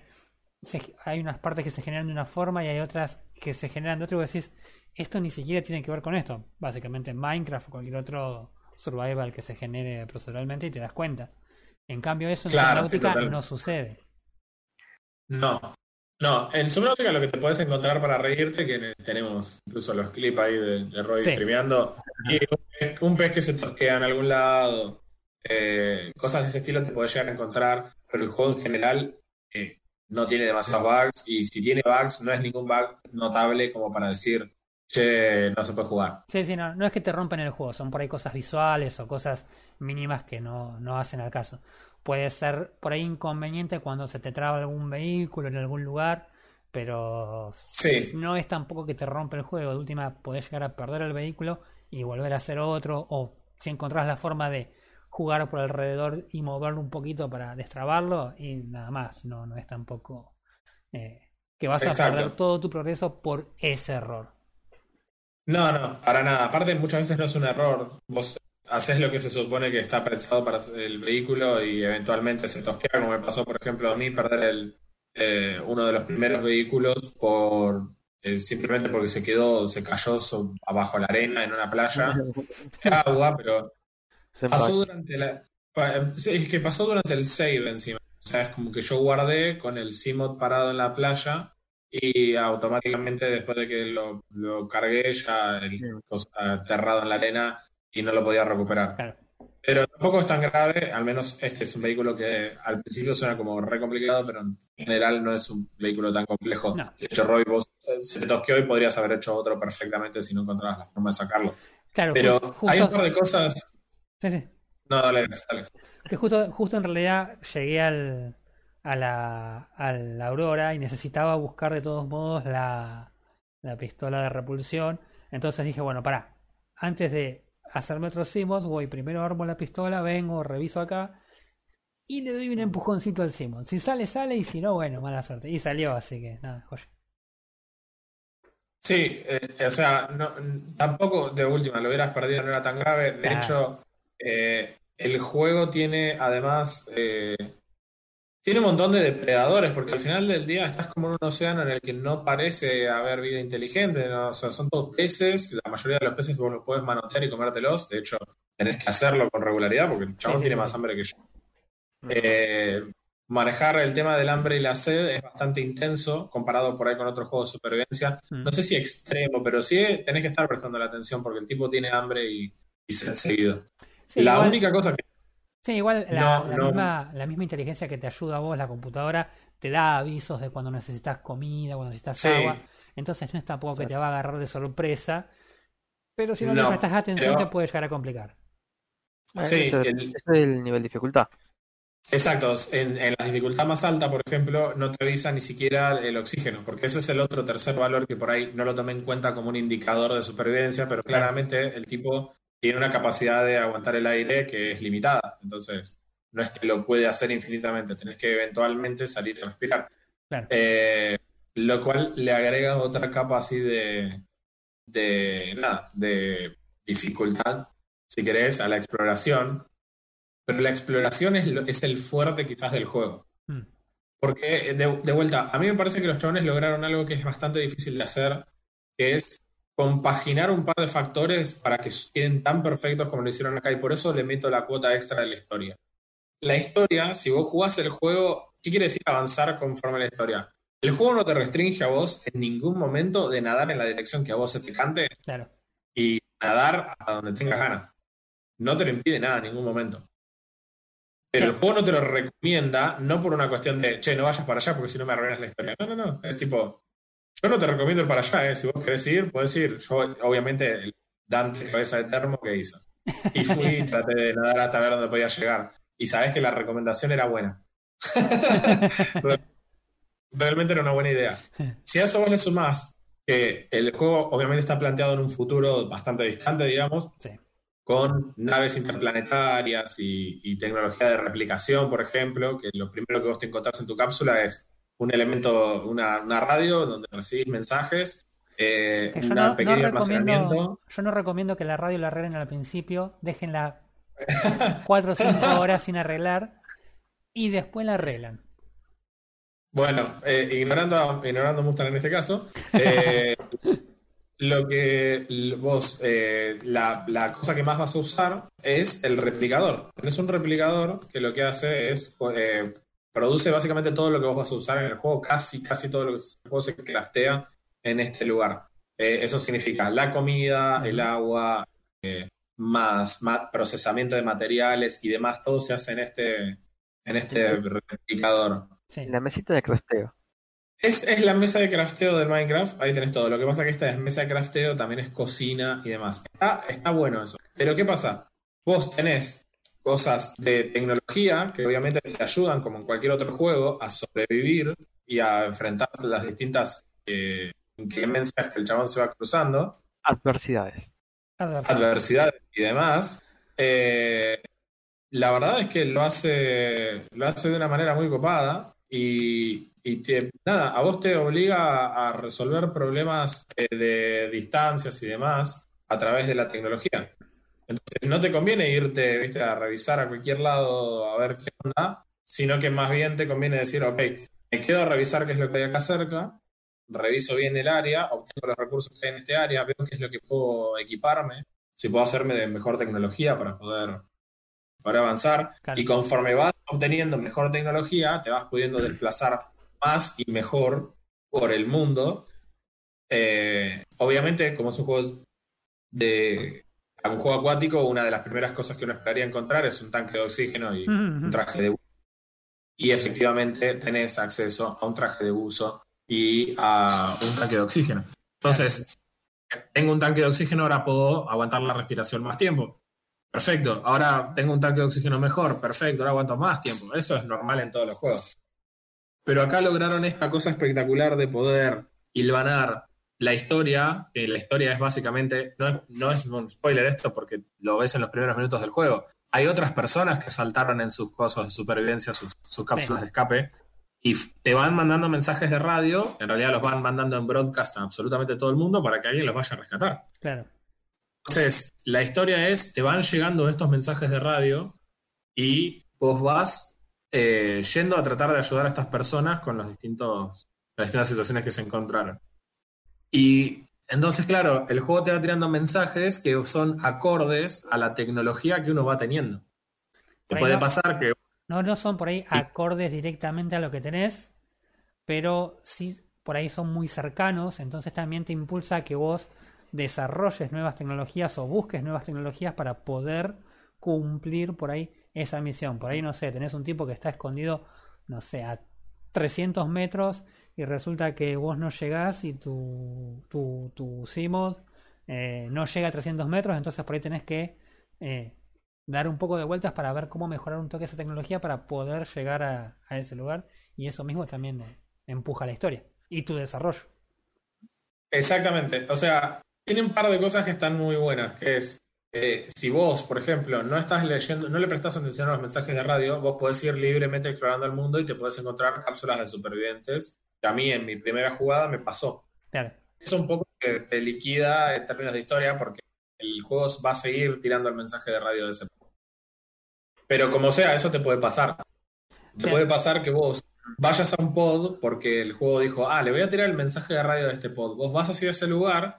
se- hay unas partes que se generan de una forma y hay otras que se generan de otra y vos decís, esto ni siquiera tiene que ver con esto. Básicamente Minecraft o cualquier otro survival que se genere proceduralmente y te das cuenta. En cambio eso en Claro, Subnautica no sucede. No. No, en Subnautica lo que te puedes encontrar para reírte, que tenemos incluso los clips ahí de, de Roy Sí. streameando, y un pez, un pez que se tosquea en algún lado, eh, cosas de ese estilo te puedes llegar a encontrar, pero el juego en general eh, no tiene demasiados bugs, y si tiene bugs, no es ningún bug notable como para decir, che, no se puede jugar. Sí, sí, no, no es que te rompen el juego, son por ahí cosas visuales o cosas mínimas que no, no hacen al caso. Puede ser por ahí inconveniente cuando se te traba algún vehículo en algún lugar, pero Sí. no es tampoco que te rompe el juego. De última, podés llegar a perder el vehículo y volver a hacer otro, o si encontrás la forma de jugar por alrededor y moverlo un poquito para destrabarlo, y nada más. No, no es tampoco eh, que vas a perder todo tu progreso por ese error. No, no, para nada. Aparte, muchas veces no es un error. Vos haces lo que se supone que está pensado para el vehículo y eventualmente se tosquea, como me pasó, por ejemplo, a mí perder el, eh, uno de los primeros vehículos por eh, simplemente porque se quedó, se cayó so- abajo la arena en una playa, agua, pero pasó durante la. Es que pasó durante el save encima. O sea, es como que yo guardé con el Cmod parado en la playa y automáticamente después de que lo, lo cargué ya el cosa aterrado en la arena y no lo podía recuperar. Claro. Pero tampoco es tan grave, al menos este es un vehículo que al principio suena como re complicado, pero en general no es un vehículo tan complejo. No. De hecho, Roy, vos eh, se te tosqueó y podrías haber hecho otro perfectamente si no encontrabas la forma de sacarlo. Claro, Pero hay un par de cosas. sí, sí. No, dale, dale. Que justo, justo en realidad llegué al, a, la, a la Aurora y necesitaba buscar de todos modos la, la pistola de repulsión. Entonces dije, bueno, pará, antes de hacerme otro Simons, voy primero armo la pistola, vengo, reviso acá y le doy un empujoncito al Simons. Si sale, sale y si no, bueno, mala suerte. Y salió, así que nada, joya. Sí, eh, o sea, no, tampoco de última lo hubieras perdido, no era tan grave. De Claro. hecho, eh, el juego tiene además, eh, tiene un montón de depredadores, porque al final del día estás como en un océano en el que no parece haber vida inteligente, ¿no? O sea, son todos peces, la mayoría de los peces vos los puedes manotear y comértelos, de hecho, tenés que hacerlo con regularidad porque el chabón sí, tiene sí, más hambre que yo. Eh, manejar el tema del hambre y la sed es bastante intenso comparado por ahí con otros juegos de supervivencia. No sé si extremo, pero sí tenés que estar prestando la atención porque el tipo tiene hambre y, y sed seguido. La igual- única cosa que... Sí, igual la, No, la no. Misma, la misma inteligencia que te ayuda a vos, la computadora, te da avisos de cuando necesitas comida, cuando necesitas Sí. agua. Entonces no es tampoco que te va a agarrar de sorpresa. Pero si no, le No, prestas atención pero- te puede llegar a complicar. Ah, Sí, eso, el- eso es el nivel de dificultad. Exacto, en, en la dificultad más alta, por ejemplo, no te avisa ni siquiera el oxígeno, porque ese es el otro tercer valor que por ahí no lo tomé en cuenta como un indicador de supervivencia, pero claramente el tipo tiene una capacidad de aguantar el aire que es limitada. Entonces, no es que lo puede hacer infinitamente, tenés que eventualmente salir a respirar. Claro. Eh, lo cual le agrega otra capa así de, de nada, de dificultad, si querés, a la exploración. Pero la exploración es, es el fuerte quizás del juego. Mm. Porque, de, de vuelta, a mí me parece que los chabones lograron algo que es bastante difícil de hacer, que es compaginar un par de factores para que queden tan perfectos como lo hicieron acá, y por eso le meto la cuota extra de la historia. La historia, si vos jugás el juego, ¿qué quiere decir avanzar conforme a la historia? El juego no te restringe a vos en ningún momento de nadar en la dirección que a vos se te cante Claro. y nadar a donde tengas ganas. No te lo impide nada en ningún momento. Pero el juego no te lo recomienda, no por una cuestión de, che, no vayas para allá porque si no me arruinas la historia. No, no, no. Es tipo, yo no te recomiendo ir para allá, ¿eh? Si vos querés ir, puedes ir. Yo, obviamente, el Dante cabeza de termo, ¿qué hizo? Y fui y traté de nadar hasta ver dónde podía llegar. Y sabés que la recomendación era buena. Realmente era una buena idea. Si a eso vos le sumás que el juego obviamente está planteado en un futuro bastante distante, digamos, Sí. con naves interplanetarias y, y tecnología de replicación, por ejemplo, que lo primero que vos te encontrás en tu cápsula es un elemento, una, una radio donde recibís mensajes, eh, un no, no pequeño almacenamiento. yo no recomiendo que la radio la arreglen al principio, déjenla 4 o 5 horas sin arreglar y después la arreglan. Bueno, eh, ignorando, ignorando Mustang en este caso, eh, lo que vos, eh, la, la cosa que más vas a usar es el replicador. Tenés un replicador que lo que hace es, produce básicamente todo lo que vos vas a usar en el juego, casi, casi todo lo que el juego se craftea en este lugar. Eh, eso significa la comida, el agua, eh, más, más procesamiento de materiales y demás, todo se hace en este, en este replicador. Sí. La mesita de crafteo. Es, es la mesa de crafteo del Minecraft, ahí tenés todo. Lo que pasa es que esta es mesa de crafteo, también es cocina y demás. Está, está bueno eso. Pero ¿qué pasa? Vos tenés cosas de tecnología que obviamente te ayudan, como en cualquier otro juego, a sobrevivir y a enfrentar las distintas eh, inclemencias que el chabón se va cruzando, Adversidades. adversidades y demás. Eh, la verdad es que lo hace, lo hace de una manera muy copada y, y te- nada, a vos te obliga a, a resolver problemas eh, de distancias y demás a través de la tecnología. Entonces no te conviene irte ¿viste? a revisar a cualquier lado a ver qué onda, sino que más bien te conviene decir, ok, me quedo a revisar qué es lo que hay acá cerca, reviso bien el área, obtengo los recursos que hay en este área, veo qué es lo que puedo equiparme, si puedo hacerme de mejor tecnología para poder, para avanzar. Claro. Y conforme vas obteniendo mejor tecnología, te vas pudiendo desplazar más y mejor por el mundo. Eh, obviamente, como es un juego de un juego acuático, una de las primeras cosas que uno esperaría encontrar es un tanque de oxígeno y un traje de buzo. Y efectivamente tenés acceso a un traje de buzo y a un tanque de oxígeno. Entonces, tengo un tanque de oxígeno, ahora puedo aguantar la respiración más tiempo. Perfecto. Ahora tengo un tanque de oxígeno mejor. Perfecto. Ahora aguanto más tiempo. Eso es normal en todos los juegos. Pero acá lograron esta cosa espectacular de poder hilvanar la historia, que la historia es básicamente, no es, no es un spoiler esto porque lo ves en los primeros minutos del juego. Hay otras personas que saltaron en sus cosas de supervivencia, sus, sus cápsulas de escape, y te van mandando mensajes de radio, en realidad los van mandando en broadcast a absolutamente todo el mundo para que alguien los vaya a rescatar. Claro. Entonces, la historia es, te van llegando estos mensajes de radio y vos vas eh, yendo a tratar de ayudar a estas personas con los distintos, las distintas situaciones que se encontraron. Y entonces, claro, el juego te va tirando mensajes que son acordes a la tecnología que uno va teniendo. Te puede no- pasar que No, no son por ahí acordes directamente a lo que tenés, pero sí por ahí son muy cercanos, entonces también te impulsa a que vos desarrolles nuevas tecnologías o busques nuevas tecnologías para poder cumplir por ahí esa misión. Por ahí, no sé, tenés un tipo que está escondido, no sé, a 300 metros y resulta que vos no llegás y tu, tu, tu eh, no llega a 300 metros, entonces por ahí tenés que eh, dar un poco de vueltas para ver cómo mejorar un toque esa tecnología para poder llegar a, ese lugar y eso mismo también empuja la historia y tu desarrollo. Exactamente. O sea, tiene un par de cosas que están muy buenas, que es, eh, si vos, por ejemplo, no estás leyendo, no le prestas atención a los mensajes de radio, vos podés ir libremente explorando el mundo y te podés encontrar cápsulas de supervivientes, a mí en mi primera jugada me pasó. Claro, Eso un poco te, te liquida en términos de historia porque el juego va a seguir tirando el mensaje de radio de ese Pero como sea, eso te puede pasar. Te puede pasar que vos vayas a un pod porque el juego dijo, ah, le voy a tirar el mensaje de radio de este pod. Vos vas hacia ese lugar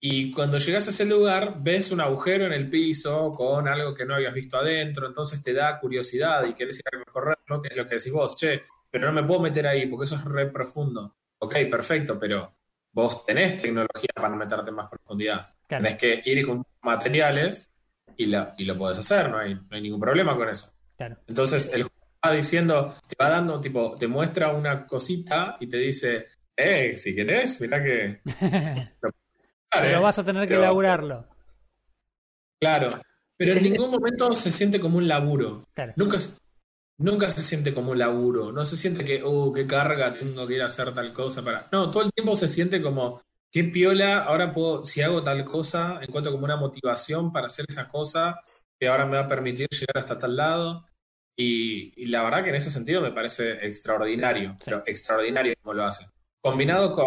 y cuando llegas a ese lugar ves un agujero en el piso con algo que no habías visto adentro, entonces te da curiosidad y querés ir a recorrerlo, que es lo que decís vos, che, pero no me puedo meter ahí porque eso es re profundo. Ok, perfecto, pero vos tenés tecnología para meterte en más profundidad. claro. Tenés que ir con materiales y, la- y lo podés hacer, no hay, no hay ningún problema con eso. claro. Entonces el juego va diciendo, te va dando, tipo, te muestra una cosita y te dice, eh, si querés, mirá que. Pero vas a tener que elaborarlo. Claro. Pero en ningún momento se siente como un laburo. Claro. Nunca, se- nunca se siente como un laburo. No se siente que, uh, qué carga, tengo que ir a hacer tal cosa para. No, todo el tiempo se siente como, qué piola, ahora puedo, si hago tal cosa, encuentro como una motivación para hacer esa cosa que ahora me va a permitir llegar hasta tal lado. Y, y la verdad que en ese sentido me parece extraordinario, Sí. pero extraordinario como lo hace. Combinado con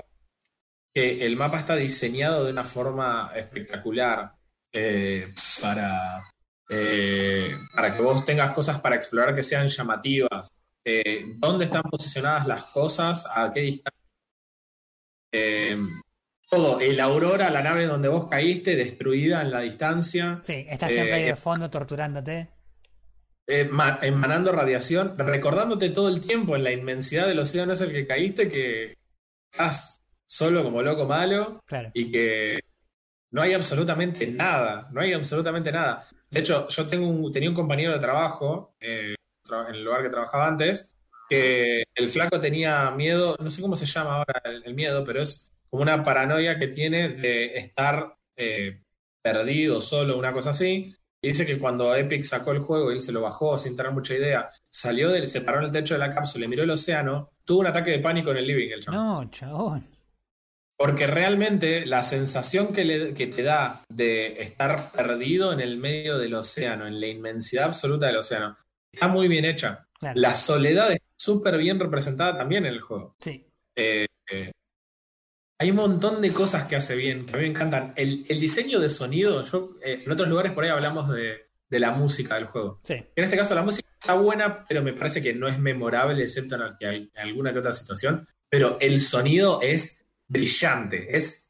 que el mapa está diseñado de una forma espectacular eh, para, eh, para que vos tengas cosas para explorar que sean llamativas. Eh, ¿Dónde están posicionadas las cosas? ¿A qué distancia? Eh, todo, el Aurora, la nave donde vos caíste, destruida en la distancia. Sí, está siempre ahí Eh, de fondo torturándote. ma- emanando radiación, recordándote todo el tiempo en la inmensidad del océano es el que caíste que estás solo como loco malo Claro. y que no hay absolutamente nada, no hay absolutamente nada. De hecho, yo tengo un, tenía un compañero de trabajo eh, en el lugar que trabajaba antes, que el flaco tenía miedo, no sé cómo se llama ahora el, miedo, pero es como una paranoia que tiene de estar eh, perdido, solo, una cosa así. Y dice que cuando Epic sacó el juego y él se lo bajó sin tener mucha idea, salió del, se paró en el techo de la cápsula y miró el océano, tuvo un ataque de pánico en el living el. No, chabón. Porque realmente la sensación que, le- que te da de estar perdido en el medio del océano, en la inmensidad absoluta del océano, está muy bien hecha. Claro. La soledad es súper bien representada también en el juego. Sí. Eh, eh, hay un montón de cosas que hace bien, que a mí me encantan. El, el diseño de sonido, yo eh, en otros lugares por ahí hablamos de, de la música del juego. Sí. En este caso la música está buena, pero me parece que no es memorable, excepto en, en alguna que otra situación. Pero el sonido es brillante, es,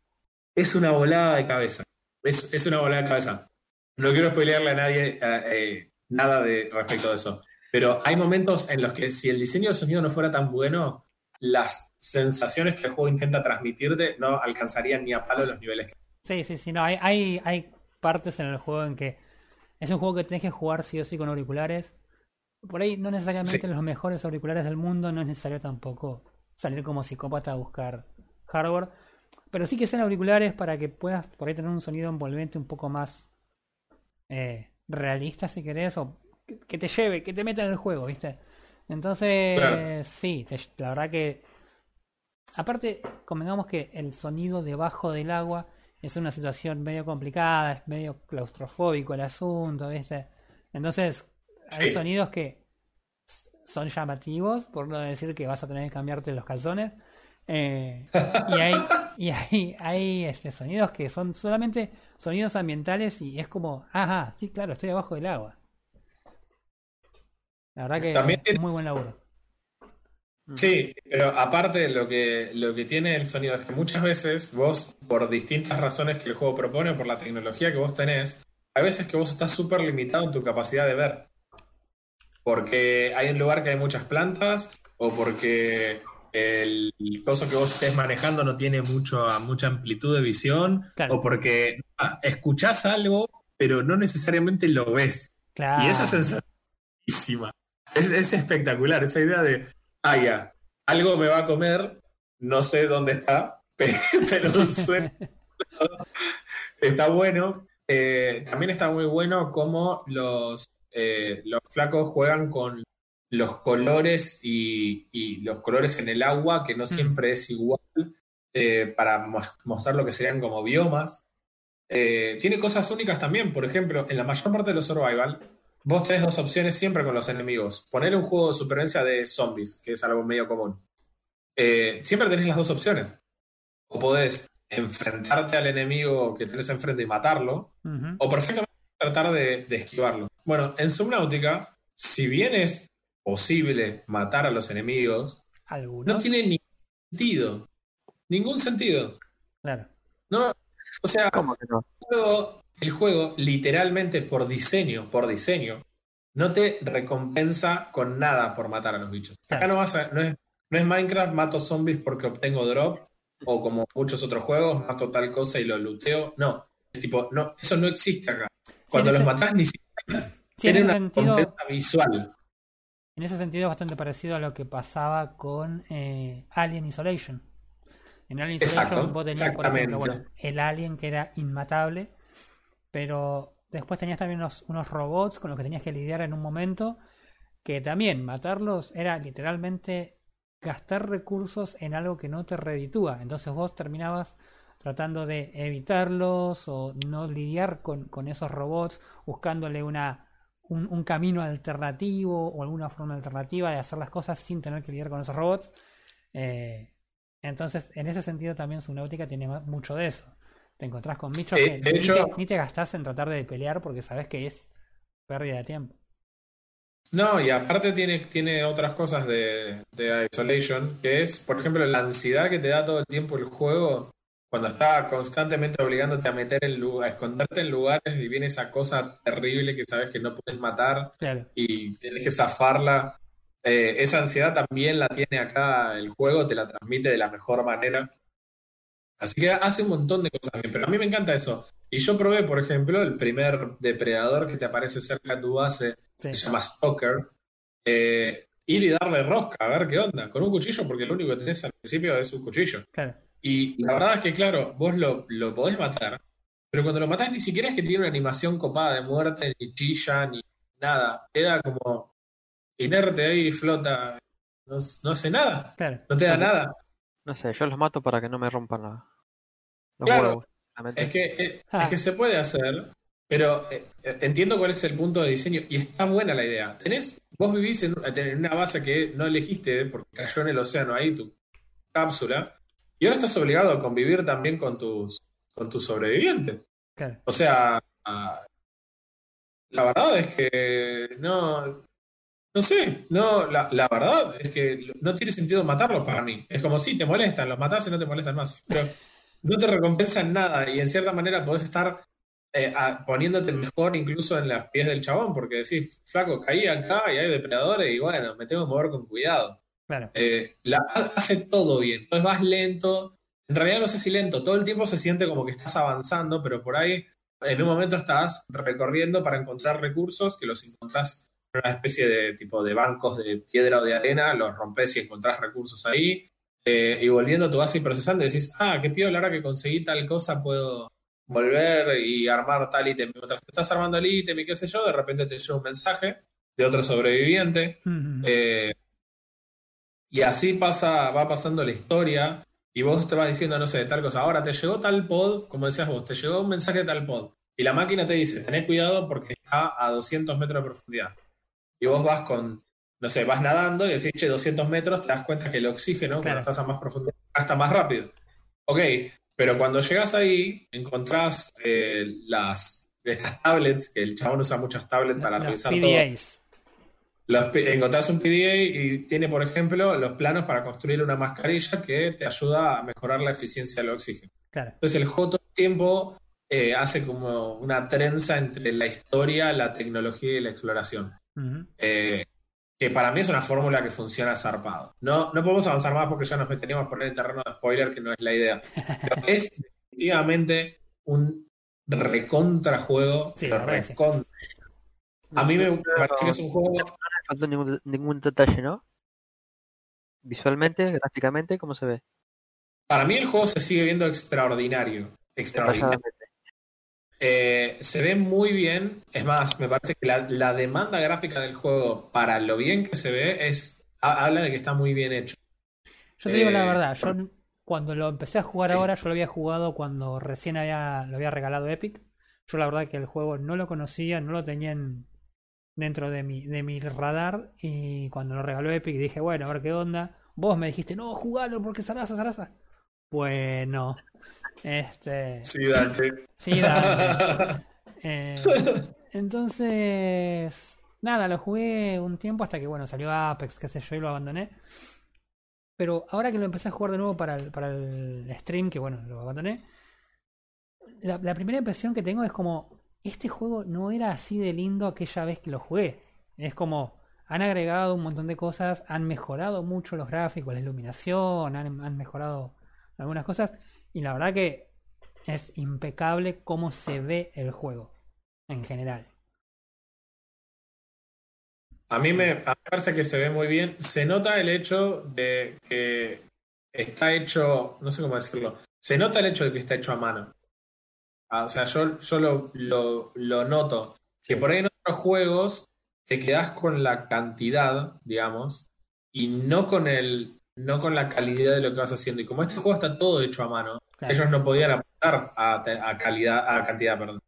es una volada de cabeza. Es, es una volada de cabeza. No quiero spoilearle a nadie eh, eh, nada de respecto de eso. Pero hay momentos en los que si el diseño de sonido no fuera tan bueno, las sensaciones que el juego intenta transmitirte no alcanzarían ni a palo los niveles que... Sí, sí, sí. No, hay, hay, hay partes en el juego en que es un juego que tenés que jugar sí o sí con auriculares. Por ahí no necesariamente Sí. los mejores auriculares del mundo, no es necesario tampoco salir como psicópata a buscar hardware. Pero sí que sean auriculares para que puedas por ahí tener un sonido envolvente un poco más eh, realista si querés, o que- que te lleve, que te meta en el juego, ¿viste? Entonces, Claro. sí, te- la verdad que Aparte, convengamos que el sonido debajo del agua es una situación medio complicada, es medio claustrofóbico el asunto, ¿viste? Entonces, hay Sí. sonidos que son llamativos, por no decir que vas a tener que cambiarte los calzones. Eh, y hay, y hay, hay este, sonidos que son solamente sonidos ambientales y es como, ajá, sí, claro, estoy abajo del agua. La verdad que También tiene- muy buen laburo. Sí, pero aparte lo que, lo que tiene el sonido es que muchas veces vos, por distintas razones que el juego propone, por la tecnología que vos tenés, hay veces que vos estás súper limitado en tu capacidad de ver. Porque hay un lugar que hay muchas plantas, o porque el coso que vos estés manejando no tiene mucho, mucha amplitud de visión, Claro. o porque escuchás algo, pero no necesariamente lo ves. Claro. Y esa sensación es espectacular, esa idea de, ah, ya, algo me va a comer, no sé dónde está, pe- pero suena- está bueno. Eh, también está muy bueno cómo los, eh, los flacos juegan con los colores y, y los colores en el agua, que no siempre es igual, eh, para mo- mostrar lo que serían como biomas. Eh, tiene cosas únicas también, por ejemplo, en la mayor parte de los survival, vos tenés dos opciones siempre con los enemigos. Poner un juego de supervivencia de zombies, que es algo medio común. Eh, siempre tenés las dos opciones. O podés enfrentarte al enemigo que tenés enfrente y matarlo, Ujú. o perfectamente tratar de, de esquivarlo. Bueno, en Subnautica, si bien es posible matar a los enemigos, Algunos. no tiene ningún sentido. Ningún sentido. Claro. No, o sea, ¿Cómo que no? el juego, el juego, literalmente por diseño, por diseño, no te recompensa con nada por matar a los bichos. Acá no vas a, no es, no es Minecraft, mato zombies porque obtengo drop, o como muchos otros juegos, mato tal cosa y lo looteo. No, es tipo, no, eso no existe acá. Cuando los matás ni siquiera Sí, en tiene ese una sentido, recompensa visual. En ese sentido es bastante parecido a lo que pasaba con eh, Alien Isolation. En Alien Isolation Exacto, vos tenías, por ejemplo, bueno, el alien que era inmatable, pero después tenías también unos, unos robots con los que tenías que lidiar en un momento, que también matarlos era literalmente gastar recursos en algo que no te reditúa. Entonces vos terminabas tratando de evitarlos o no lidiar con, con esos robots, buscándole una, un, un camino alternativo o alguna forma alternativa de hacer las cosas sin tener que lidiar con esos robots. Eh, entonces, en ese sentido también Subnautica tiene mucho de eso. Te encontrás con bichos Eh, que ni, hecho- te, ni te gastás en tratar de pelear porque sabes que es pérdida de tiempo. No, y aparte tiene, tiene otras cosas de, de Isolation, que es, por ejemplo, la ansiedad que te da todo el tiempo el juego cuando está constantemente obligándote a meter en lugar, a esconderte en lugares y viene esa cosa terrible que sabes que no puedes matar Claro. y tienes que zafarla. Eh, esa ansiedad también la tiene acá el juego, te la transmite de la mejor manera. Así que hace un montón de cosas bien, pero a mí me encanta eso. Y yo probé, por ejemplo, el primer depredador que te aparece cerca de tu base, Sí. se llama Stalker, eh, ir y darle rosca, a ver qué onda, con un cuchillo, porque lo único que tenés al principio es un cuchillo. Claro. Y la verdad es que, claro, vos lo, lo podés matar, pero cuando lo matás ni siquiera es que tiene una animación copada de muerte, ni chilla, ni nada. Queda como inerte ahí, flota, no, no hace nada, Claro. no te da nada. No sé, yo los mato para que no me rompan la, los Claro. huevos. Es que, eh, Ah. es que se puede hacer, pero eh, eh, entiendo cuál es el punto de diseño y está buena la idea. Tenés, vos vivís en, en una base que no elegiste porque cayó en el océano ahí tu cápsula y ahora estás obligado a convivir también con tus, con tus sobrevivientes. Claro. O sea, la verdad es que no, no sé, no, la, la verdad es que no tiene sentido matarlos para mí. Es como si te molestan, los matás y no te molestan más. Pero no te recompensan nada y en cierta manera podés estar eh, a- poniéndote mejor incluso en las pies del chabón porque decís, flaco, caí acá y hay depredadores y bueno, me tengo que mover con cuidado. Claro. Eh, la- hace todo bien. Entonces vas lento. En realidad no sé si lento. Todo el tiempo se siente como que estás avanzando, pero por ahí en un momento estás recorriendo para encontrar recursos que los encontrás en una especie de tipo de bancos de piedra o de arena, los rompes y encontrás recursos ahí. Eh, y volviendo a tu base y procesando, decís, ah, qué piola, ahora que conseguí tal cosa puedo volver y armar tal ítem. Mientras te estás armando el ítem y qué sé yo, de repente te llega un mensaje de otro sobreviviente Mm, eh, y así pasa, va pasando la historia y vos te vas diciendo, no sé, tal cosa. Ahora te llegó tal pod, como decías vos, te llegó un mensaje de tal pod. Y la máquina te dice, tenés cuidado porque está a 200 metros de profundidad. Y vos vas con, no sé, vas nadando y decís, che, 200 metros, te das cuenta que el oxígeno, Claro. cuando estás a más profundidad, gasta más rápido. Ok, pero cuando llegas ahí, encontrás eh, las, estas tablets, que el chabón usa muchas tablets para revisar todo. PDAs. Los encontrás un PDA y tiene, por ejemplo, los planos para construir una mascarilla que te ayuda a mejorar la eficiencia del oxígeno. Claro. Entonces el juego todo el tiempo eh, hace como una trenza entre la historia, la tecnología y la exploración. Eh, que para mí es una fórmula que funciona zarpado. No, no podemos avanzar más porque ya nos meteríamos por el terreno de spoiler, que no es la idea. Pero es definitivamente un recontra juego. Sí, pero la verdad que sí. recontra. A mí me me parece que es un juego No me faltó ningún, ningún detalle, ¿no? Visualmente, gráficamente, ¿cómo se ve? Para mí el juego se sigue viendo extraordinario. Extraordinario. Eh, se ve muy bien. Es más, me parece que la, la demanda gráfica del juego para lo bien que se ve es ha- habla de que está muy bien hecho. Yo te digo la Eh, verdad, yo cuando lo empecé a jugar Sí. ahora, yo lo había jugado cuando recién había, lo había regalado Epic. Yo la verdad que el juego no lo conocía, no lo tenía en- dentro de mi, de mi radar. Y cuando lo regaló Epic dije, bueno, a ver qué onda. Vos me dijiste, no, jugalo porque Sarasa, Sarasa. Pues no. Este. Sí, Dante. Sí, Dante. Eh, entonces, nada, lo jugué un tiempo hasta que, bueno, salió Apex, qué sé yo, y lo abandoné. Pero ahora que lo empecé a jugar de nuevo para el, para el stream, que bueno, lo abandoné, la, la primera impresión que tengo es como, este juego no era así de lindo aquella vez que lo jugué. Es como, han agregado un montón de cosas, han mejorado mucho los gráficos, la iluminación, han, mejorado algunas cosas, y la verdad que es impecable cómo se ve el juego en general. A mí me, a mí me parece que se ve muy bien. Se nota el hecho de que está hecho, no sé cómo decirlo, se nota el hecho de que está hecho a mano. Ah, o sea, yo, yo lo, lo, lo noto. Que por ahí en otros juegos te quedas con la cantidad, digamos, y no con el, no con la calidad de lo que vas haciendo. Y como este juego está todo hecho a mano, Claro. ellos no podían apuntar a, a calidad, a cantidad, perdón.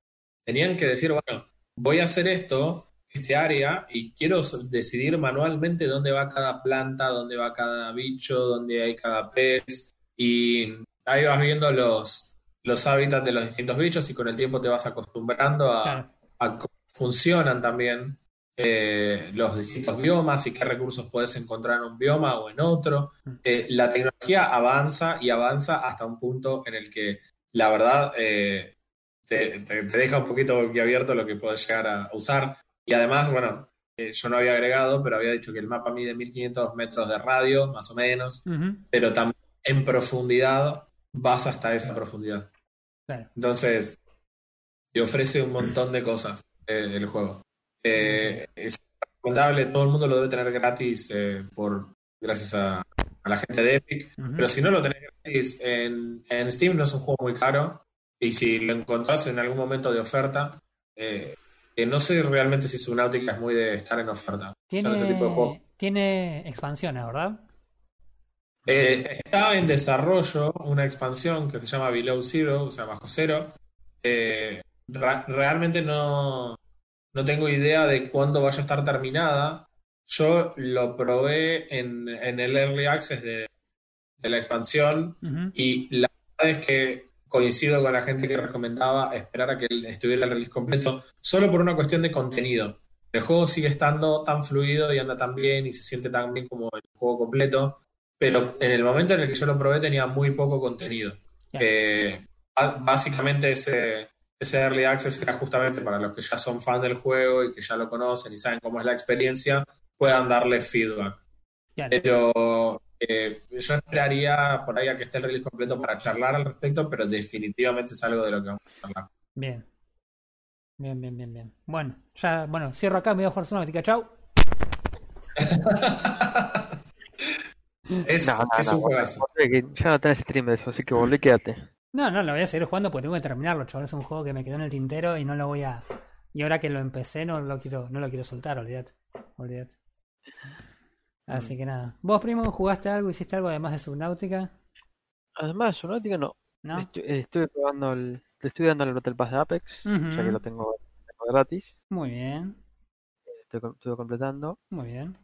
Tenían que decir, bueno, voy a hacer esto, este área, y quiero decidir manualmente dónde va cada planta, dónde va cada bicho, dónde hay cada pez. Y ahí vas viendo los, los hábitats de los distintos bichos y con el tiempo te vas acostumbrando a, Claro. a cómo funcionan también. eh, los distintos biomas y qué recursos puedes encontrar en un bioma o en otro. Mm. Eh, la tecnología avanza y avanza hasta un punto en el que la verdad eh, te, te- te deja un poquito boquiabierto lo que puedes llegar a usar. Y además, bueno, yo no había agregado, pero había dicho que el mapa mide 1500 metros de radio, más o menos, pero también en profundidad vas hasta esa profundidad. Claro. Entonces, te ofrece un montón de cosas eh, el juego. Eh, es recomendable, todo el mundo lo debe tener gratis eh, por gracias a, a la gente de Epic. Pero si no lo tenés gratis en, en Steam, no es un juego muy caro. Y si lo encontrás en algún momento de oferta, eh, eh, no sé realmente si Subnautica es muy de estar en oferta. Ese tipo de tiene expansiones, ¿verdad? Eh, está en desarrollo una expansión que se llama Below Zero, o sea, bajo cero. Eh, realmente no, no tengo idea de cuándo vaya a estar terminada. Yo lo probé en, en el Early Access de, de la expansión y la verdad es que coincido con la gente que recomendaba esperar a que estuviera el release completo, solo por una cuestión de contenido. El juego sigue estando tan fluido y anda tan bien y se siente tan bien como el juego completo, pero en el momento en el que yo lo probé tenía muy poco contenido. Eh, básicamente ese, ese Early Access era justamente para los que ya son fan del juego y que ya lo conocen y saben cómo es la experiencia, puedan darle feedback. Pero eh, yo esperaría por ahí a que esté el release completo para charlar al respecto, pero definitivamente es algo de lo que vamos a charlar. Bien. Bien, bien, bien, bien. Bueno, ya, bueno, cierro acá, me voy a jugar Subnautica, chau. Es, No, no, es no, un juegazo. ya no tenés stream de eso, así que volvé, quédate. No, no, lo voy a seguir jugando porque tengo que terminarlo, chaval. Es un juego que me quedó en el tintero y no lo voy a. Y ahora que lo empecé, no lo quiero, no lo quiero soltar, olvídate. Olvídate. Así que nada. ¿Vos, primo, jugaste algo, hiciste algo además de Subnautica? Además, Subnautica no. ¿No? Estuve probando el. Le estoy dando el Battle Pass de Apex, ya que lo tengo, tengo gratis. Muy bien, Estoy, estuve completando. muy bien.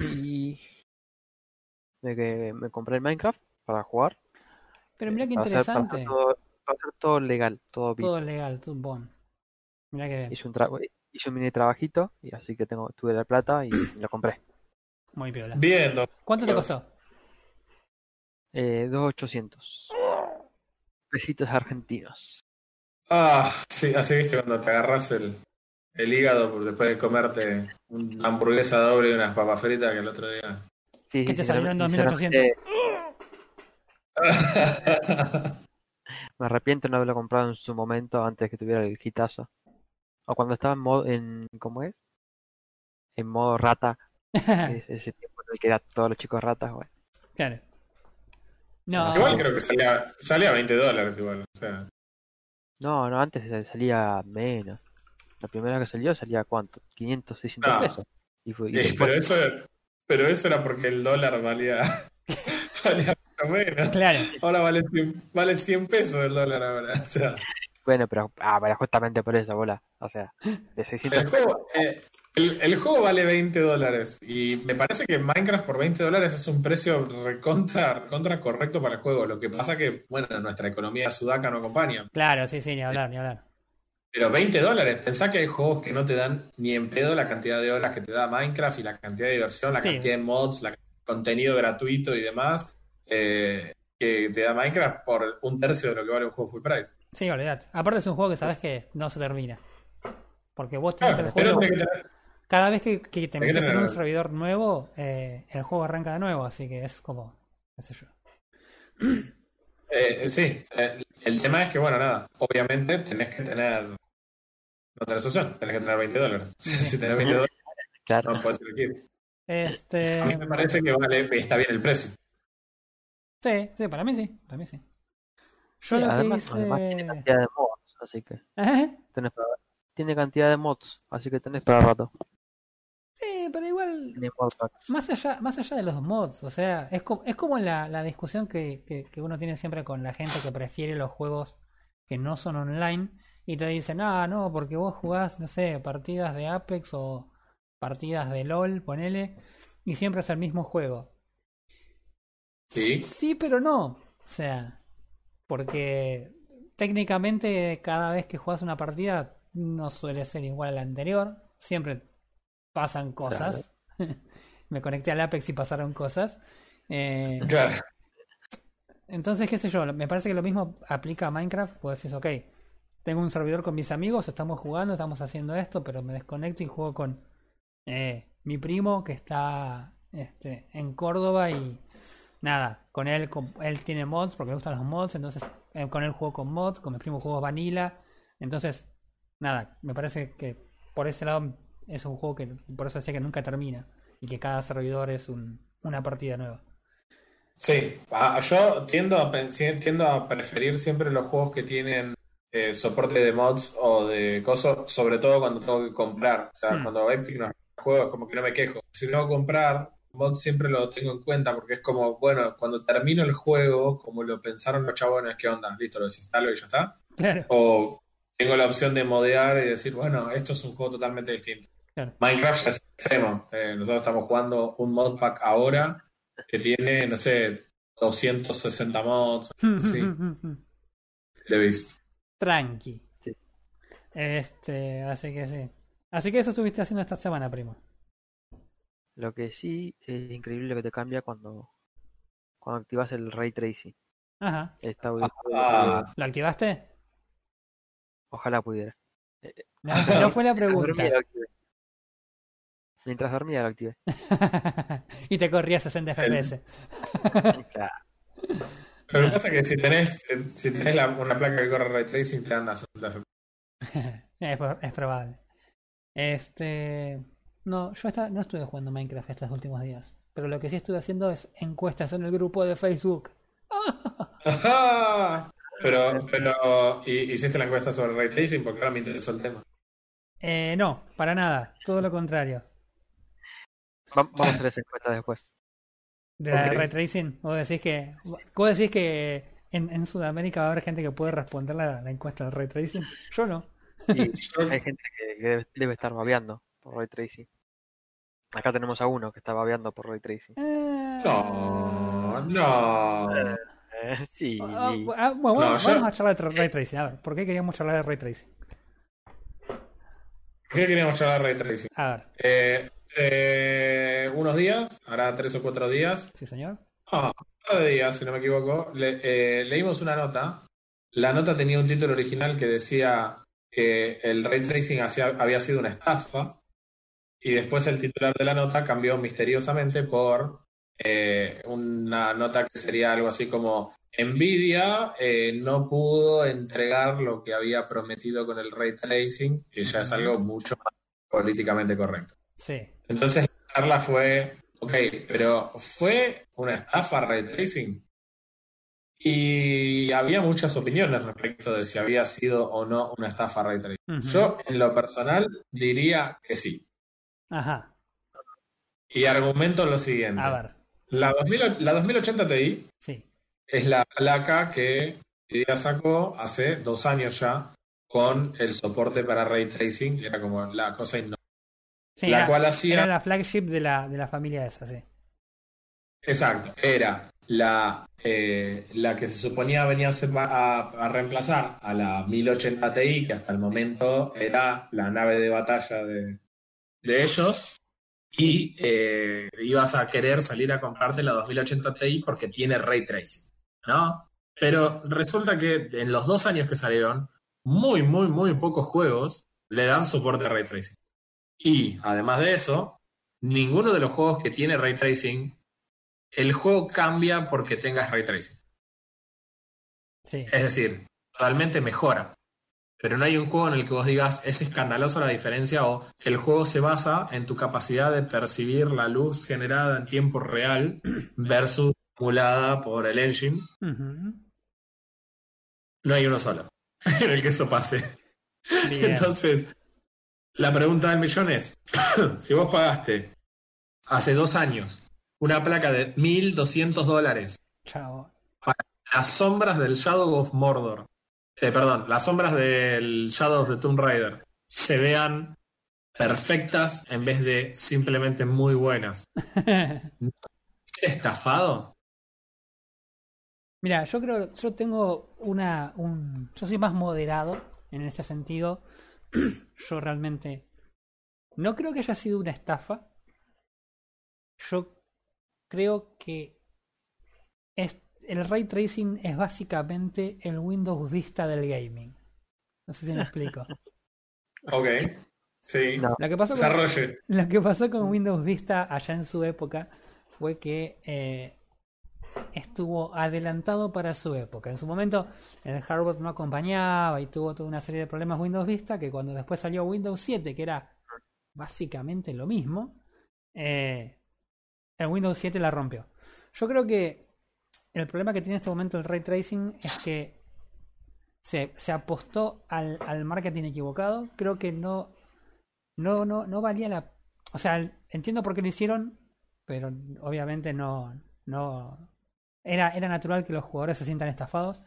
Y. De que me compré el Minecraft para jugar. Pero mira qué para hacer- para hacer interesante. todo, para hacer todo legal, todo bien. Todo legal, todo bon. Mira que bien. Hice un, hice un mini trabajito, y así que tengo, tuve la plata y lo compré. Muy piola. Bien, don- ¿Cuánto te costó? Eh, 2.800. Pesitos argentinos. Ah, sí, así viste cuando te agarras el, el hígado por después de comerte una hamburguesa doble y unas papas fritas que el otro día. Sí, ¿Qué sí, te salió en sinceramente- Me arrepiento de no haberlo comprado en su momento antes que tuviera el hitazo. O cuando estaba en modo, en, ¿cómo es? En modo rata. es- ese tiempo en el que era todos los chicos ratas, güey. claro. No, Igual creo que salía, salía a 20 dólares igual. O sea, No, no, antes salía menos. La primera que salió salía cuánto? 500, 600 Ah. pesos. Y fue, y después- pero, eso, pero eso era porque el dólar valía, valía mucho menos. claro. Ahora vale 100, vale 100 pesos el dólar ahora. O sea, Bueno, pero, ah, pero justamente por eso, bola. O sea, de 600 el, juego, eh, el, el juego vale 20 dólares y me parece que Minecraft por 20 dólares es un precio recontra, recontra correcto para el juego. Lo que pasa que, bueno, nuestra economía sudaca no acompaña. Claro, sí, sí, ni hablar, ni hablar. Pero 20 dólares, pensá que hay juegos que no te dan ni en pedo la cantidad de horas que te da Minecraft y la cantidad de diversión, la Sí. cantidad de mods, la contenido gratuito y demás eh, que te da Minecraft por un tercio de lo que vale un juego full price. Sí, olvidate. Aparte es un juego que sabes que no se termina. Porque vos tenés Claro, el juego. Cada vez que, que te metes en un servidor nuevo, eh, el juego arranca de nuevo, así que es como. qué sé yo. eh, sí, el tema es que, bueno, nada, obviamente tenés que tener. No tenés opción, tenés que tener 20 dólares. si tenés 20 dólares, claro. no puedes elegir. Este. A mí me parece que vale, está bien el precio. Sí, sí, para mí sí. Para mí sí. Yo Sí, lo además, que además tiene cantidad de mods, así que ¿Eh? tenés para- tiene cantidad de mods, así que tenés para rato. Sí, pero igual. Más allá, más allá de los mods, o sea, es como, es como la, la discusión que, que, que uno tiene siempre con la gente que prefiere los juegos que no son online y te dicen, ah, no, porque vos jugás, no sé, partidas de Apex o partidas de LOL, ponele, y siempre es el mismo juego. Sí. Sí, pero no. O sea, porque técnicamente cada vez que juegas una partida no suele ser igual a la anterior. Siempre pasan cosas. me conecté al Apex y pasaron cosas. Eh, Claro. entonces, qué sé yo, me parece que lo mismo aplica a Minecraft. Pues decís, ok, tengo un servidor con mis amigos, estamos jugando, estamos haciendo esto, pero me desconecto y juego con eh, mi primo que está este, en Córdoba y nada, con él, con- él tiene mods porque le gustan los mods, entonces eh, con él juego con mods, con mi primo juego vanilla, entonces nada, me parece que por ese lado es un juego que por eso decía que nunca termina y que cada servidor es un, una partida nueva. Sí, ah, yo tiendo a, tiendo a preferir siempre los juegos que tienen eh, soporte de mods o de cosas, sobre todo cuando tengo que comprar. O sea, Hmm. cuando Epic nos juegos, como que no me quejo. Si tengo que comprar, mods siempre lo tengo en cuenta porque es como, bueno, cuando termino el juego, como lo pensaron los chabones, ¿qué onda? Listo, lo desinstalo y ya está. Claro, O tengo la opción de modear y decir, bueno, esto es un juego totalmente distinto. claro. Minecraft ya es extremo. Eh, nosotros estamos jugando un modpack ahora que tiene, no sé, 260 mods. Sí, lo he visto. Tranqui. Sí. Este, así que sí. Así que eso estuviste haciendo esta semana, primo. Lo que sí es increíble lo que te cambia cuando, cuando activas el ray tracing. Ajá. Está, Ah, ¿Lo activaste? Ojalá pudiera. No, no fue la pregunta. dormía lo activé. Mientras dormía lo activé. y te corría 60 FPS. Pero lo que pasa es que si tenés, si tenés la- una placa que corre ray tracing, te anda a 60 FPS. es, es probable. Este. No, yo esta- no estuve jugando Minecraft estos últimos días. Pero lo que sí estuve haciendo es encuestas en el grupo de Facebook. Ajá. Pero, pero, ¿y- ¿hiciste la encuesta sobre ray tracing? Porque ahora me interesó el tema. Eh, no, para nada. Todo lo contrario. Va- Vamos a hacer esa encuesta después. De la de Ok. ray tracing. Vos decís que. Vos decís que en, en Sudamérica va a haber gente que puede responder la, la encuesta del ray tracing. Yo no. Y hay gente que, que debe, debe estar babeando por ray tracing. Acá tenemos a uno que está babeando por ray tracing. Eh, No, no. Eh, sí. ah, ah, bueno, No, vamos, yo- vamos a charlar de ray tracing. A ver, ¿por qué queríamos charlar de ray tracing? ¿Qué queríamos hablar de ray tracing? A ver, Eh, eh, unos días, ahora tres o cuatro días, sí, señor. ah, un par de días, si no me equivoco, le- eh, leímos una nota. La nota tenía un título original que decía que el ray tracing había sido una estafa y después el titular de la nota cambió misteriosamente por eh, una nota que sería algo así como Nvidia eh, no pudo entregar lo que había prometido con el ray tracing, que ya es algo mucho más políticamente correcto. Sí. Entonces la charla fue, ok, pero ¿fue una estafa ray tracing? Y había muchas opiniones respecto de si había sido o no una estafa ray tracing. Ujú. Yo, en lo personal, diría que sí. Ajá. Y argumento lo siguiente. A ver, La, 2000 la 2080 Ti sí. Es la placa que Nvidia sacó hace dos años ya con el soporte para ray tracing. Era como la cosa innovadora. Sí, La era, cual hacía- era la flagship de la, de la familia esa, sí. Exacto, era la, eh, la que se suponía venía a, ser- a- a reemplazar a la 1080 Ti, que hasta el momento era la nave de batalla de, de ellos, y eh, ibas a querer salir a comprarte la 2080 Ti porque tiene ray tracing, ¿no? Pero resulta que en los dos años que salieron, muy, muy, muy pocos juegos le dan soporte a ray tracing. Y además de eso, ninguno de los juegos que tiene ray tracing el juego cambia porque tengas ray tracing. Sí. Es decir, realmente mejora. Pero no hay un juego en el que vos digas es escandalosa la diferencia o el juego se basa en tu capacidad de percibir la luz generada en tiempo real versus simulada por el engine. No hay uno solo en el que eso pase. Bien. Entonces, la pregunta del millón es, si vos pagaste hace dos años una placa de 1.200 dólares Chao. las sombras del Shadow of Mordor, eh, perdón, las sombras del Shadow of the Tomb Raider se vean perfectas en vez de simplemente muy buenas. ¿Estafado? Mira, yo creo, yo tengo una, un, yo soy más moderado en ese sentido. Yo realmente No creo que haya sido una estafa. Yo creo que es, el ray tracing es básicamente el Windows Vista del gaming. No sé si me explico. Ok. Sí. No. Lo que pasó con, lo que pasó con Windows Vista allá en su época fue que eh, estuvo adelantado para su época. En su momento el hardware no acompañaba y tuvo toda una serie de problemas Windows Vista que cuando después salió Windows 7, que era básicamente lo mismo, eh, el Windows 7 la rompió. Yo creo que el problema que tiene en este momento el ray tracing es que se, se apostó al, al marketing equivocado. Creo que no, no, no, no valía la. O sea, entiendo por qué lo hicieron, pero obviamente no, no. Era, era natural que los jugadores se sientan estafados,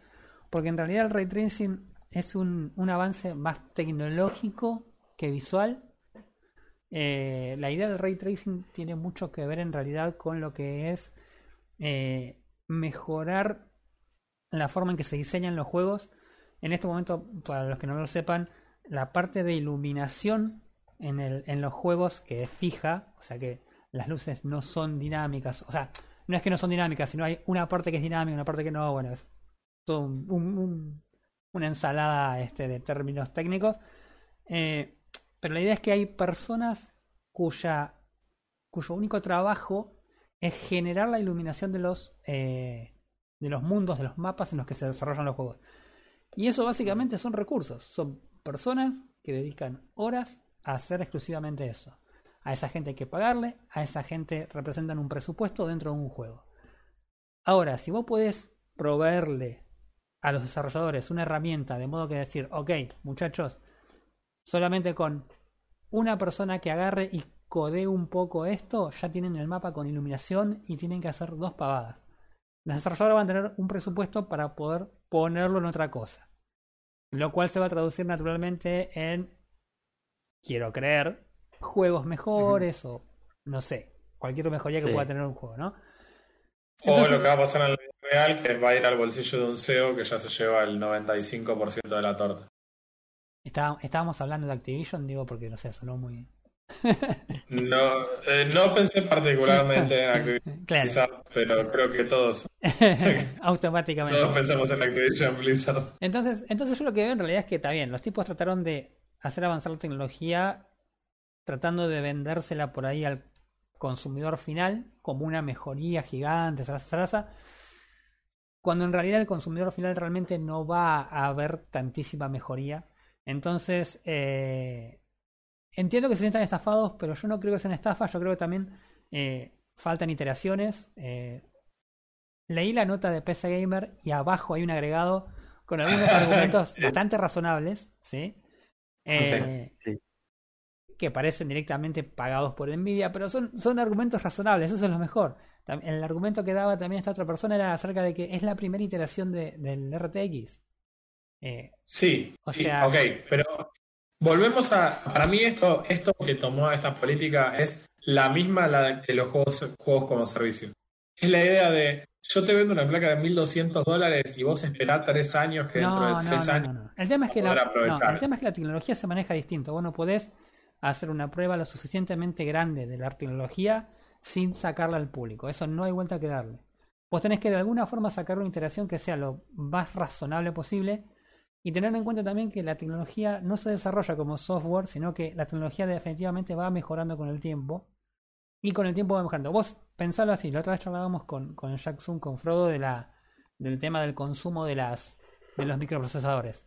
porque en realidad el ray tracing es un, un avance más tecnológico que visual. Eh, la idea del ray tracing tiene mucho que ver en realidad con lo que es eh, mejorar la forma en que se diseñan los juegos. En este momento, para los que no lo sepan, la parte de iluminación en, el, en los juegos que es fija, o sea que las luces no son dinámicas, o sea, no es que no son dinámicas, sino hay una parte que es dinámica, una parte que no, bueno, es todo un, un- un- una ensalada este, de términos técnicos. Eh, pero la idea es que hay personas cuya, cuyo único trabajo es generar la iluminación de los, eh, de los mundos, de los mapas en los que se desarrollan los juegos. Y eso básicamente son recursos, son personas que dedican horas a hacer exclusivamente eso. A esa gente hay que pagarle, a esa gente representan un presupuesto dentro de un juego. Ahora, si vos podés proveerle a los desarrolladores una herramienta de modo que decir, ok, muchachos, solamente con una persona que agarre y codee un poco esto, ya tienen el mapa con iluminación y tienen que hacer dos pavadas. Los desarrolladores van a tener un presupuesto para poder ponerlo en otra cosa. Lo cual se va a traducir naturalmente en, quiero creer, juegos mejores o no sé, cualquier mejoría que Sí. pueda tener un juego, ¿no? O lo que va a pasar en la vida real, que va a ir al bolsillo de un CEO que ya se lleva el 95% de la torta. Está- estábamos hablando de Activision, digo, porque no sé, sonó muy. No, eh, no pensé particularmente en Activision Claro, Blizzard, pero creo que todos, automáticamente. todos pensamos en Activision Blizzard. Entonces, entonces yo lo que veo en realidad es que está bien, los tipos trataron de hacer avanzar la tecnología tratando de vendérsela por ahí al consumidor final como una mejoría gigante, zaraza, cuando en realidad el consumidor final realmente no va a ver tantísima mejoría. Entonces, eh, entiendo que se sientan estafados, pero yo no creo que sean estafas, yo creo que también eh, faltan iteraciones. eh, leí la nota de PC Gamer y abajo hay un agregado con algunos argumentos bastante razonables, ¿sí? Eh, Sí. Que parecen directamente pagados por Nvidia, pero son, son argumentos razonables, eso es lo mejor. El argumento que daba también esta otra persona era acerca de que es la primera iteración de- del RTX. Eh, Sí, O sí, sea- ok, pero volvemos a. Para mí, esto, esto que tomó esta política es la misma la de los juegos, juegos como servicio. Es la idea de: yo te vendo una placa de 1200 dólares y vos esperás tres años que dentro de tres no, años. no. El tema es que la, el tema es que la tecnología se maneja distinto. Vos no podés hacer una prueba lo suficientemente grande de la tecnología sin sacarla al público. Eso no hay vuelta que darle. Vos tenés que de alguna forma sacar una iteración que sea lo más razonable posible y tener en cuenta también que la tecnología no se desarrolla como software, sino que la tecnología definitivamente va mejorando con el tiempo y con el tiempo va mejorando. Vos pensalo así, la otra vez charlábamos con, con Jack Zoom, con Frodo, de la, del tema del consumo de, las, de los microprocesadores.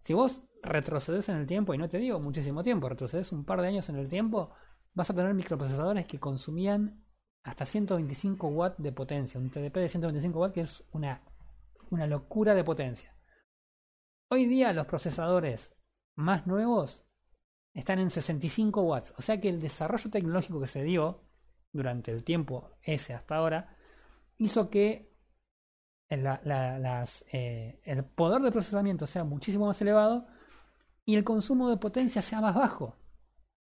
Si vos retrocedes en el tiempo, y no te digo muchísimo tiempo, retrocedes un par de años en el tiempo, vas a tener microprocesadores que consumían hasta 125 watts de potencia, un TDP de 125 watts que es una, una locura de potencia. Hoy día los procesadores más nuevos están en 65 watts, o sea que el desarrollo tecnológico que se dio durante el tiempo ese hasta ahora hizo que eh, el poder de procesamiento sea muchísimo más elevado y el consumo de potencia sea más bajo.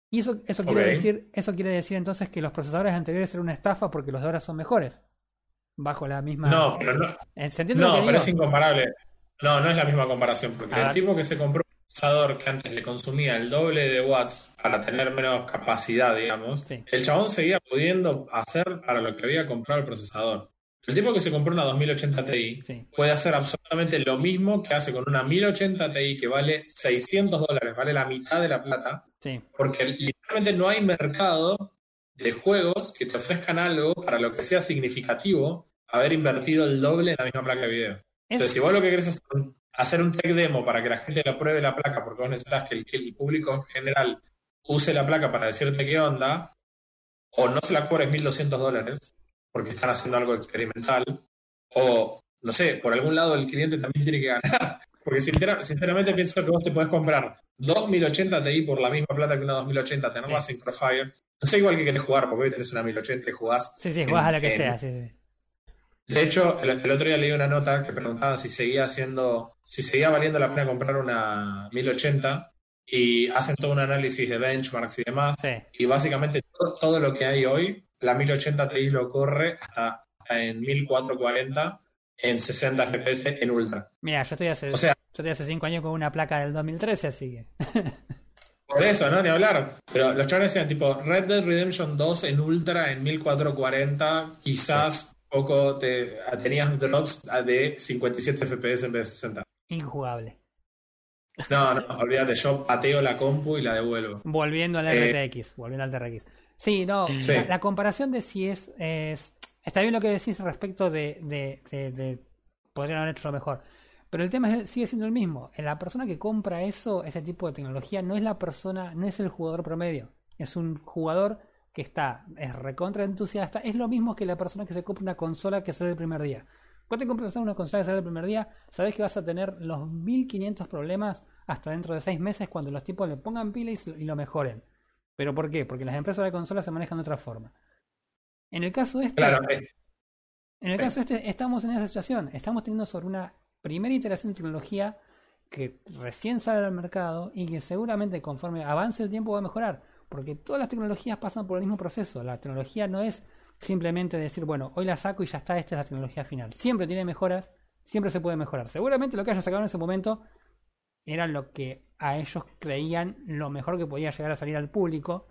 Y eso, eso, quiere decir, eso quiere decir entonces que los procesadores anteriores eran una estafa porque los de ahora son mejores. Bajo la misma. No, pero no, ¿Se entiende lo no, que pero digo? es incomparable. No, no es la misma comparación, porque el ver. tipo que se compró un procesador que antes le consumía el doble de watts para tener menos capacidad, digamos, Sí. el chabón seguía pudiendo hacer para lo que había comprado el procesador. El tipo que se compró una 2080 Ti Sí. puede hacer absolutamente lo mismo que hace con una 1080 Ti que vale 600 dólares, vale la mitad de la plata, Sí. porque literalmente no hay mercado de juegos que te ofrezcan algo para lo que sea significativo haber invertido el doble en la misma placa de video. Entonces, si vos lo que querés es hacer un- hacer un tech demo para que la gente lo pruebe la placa, porque vos necesitas que el, que el público en general use la placa para decirte qué onda, o no se la cobres 1.200 dólares, porque están haciendo algo experimental, o, no sé, por algún lado el cliente también tiene que ganar. Porque sincera- sinceramente pienso que vos te podés comprar dos 1080 Ti por la misma plata que una 2080, tenerlas en Crossfire. No sé igual que querés jugar, porque hoy tenés una 1080 y jugás sí, sí, jugás a lo que en- sea. Sí, sí. de hecho, el, el otro día leí una nota que preguntaba si seguía haciendo, si seguía valiendo la pena comprar una 1080 y hacen todo un análisis de benchmarks y demás. Sí. Y básicamente todo, todo lo que hay hoy, la 1080 Ti lo corre hasta en 1440 en 60 FPS en ultra. Mira, yo estoy hace, O sea, yo estoy hace 5 años con una placa del 2013, así que. por eso, ¿no? Ni hablar. Pero los chavales decían tipo Red Dead Redemption 2 en ultra en 1440, quizás poco te tenías drops de 57 FPS en vez de 60. Injugable. No, no, olvídate, yo pateo la compu y la devuelvo. Volviendo al Eh, RTX, volviendo al TRX. Sí, no, Sí. La, la comparación de si es, es- Está bien lo que decís respecto de, de, de- de- Podrían haber hecho lo mejor. Pero el tema es- sigue siendo el mismo. La persona que compra eso, ese tipo de tecnología, no es la persona, no es el jugador promedio. Es un jugador que está, es recontra entusiasta. Es lo mismo que la persona que se compra una consola que sale el primer día. Cuando te compras una consola que sale el primer día, sabes que vas a tener los 1500 problemas hasta dentro de 6 meses cuando los tipos le pongan pila y lo mejoren. ¿Pero por qué? Porque las empresas de consolas se manejan de otra forma. En el caso este, Claro, eh, en el Sí. caso este, estamos en esa situación. Estamos teniendo sobre una primera iteración de tecnología que recién sale al mercado y que seguramente conforme avance el tiempo va a mejorar. Porque todas las tecnologías pasan por el mismo proceso. La tecnología no es simplemente decir, bueno, hoy la saco y ya está, esta es la tecnología final. Siempre tiene mejoras, siempre se puede mejorar. Seguramente lo que haya sacado en ese momento era lo que a ellos creían lo mejor que podía llegar a salir al público.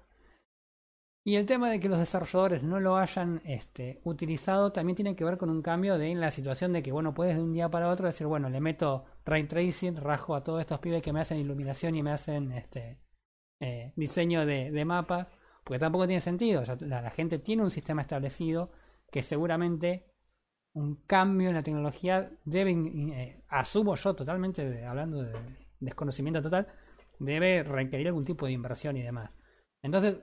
Y el tema de que los desarrolladores no lo hayan este, utilizado también tiene que ver con un cambio de la situación de que, bueno, puedes de un día para otro decir, bueno, le meto ray tracing, rajo a todos estos pibes que me hacen iluminación y me hacen este eh, diseño de, mapas, porque tampoco tiene sentido. La gente tiene un sistema establecido que seguramente un cambio en la tecnología debe, eh, asumo yo totalmente, de- hablando de desconocimiento total, debe requerir algún tipo de inversión y demás. Entonces,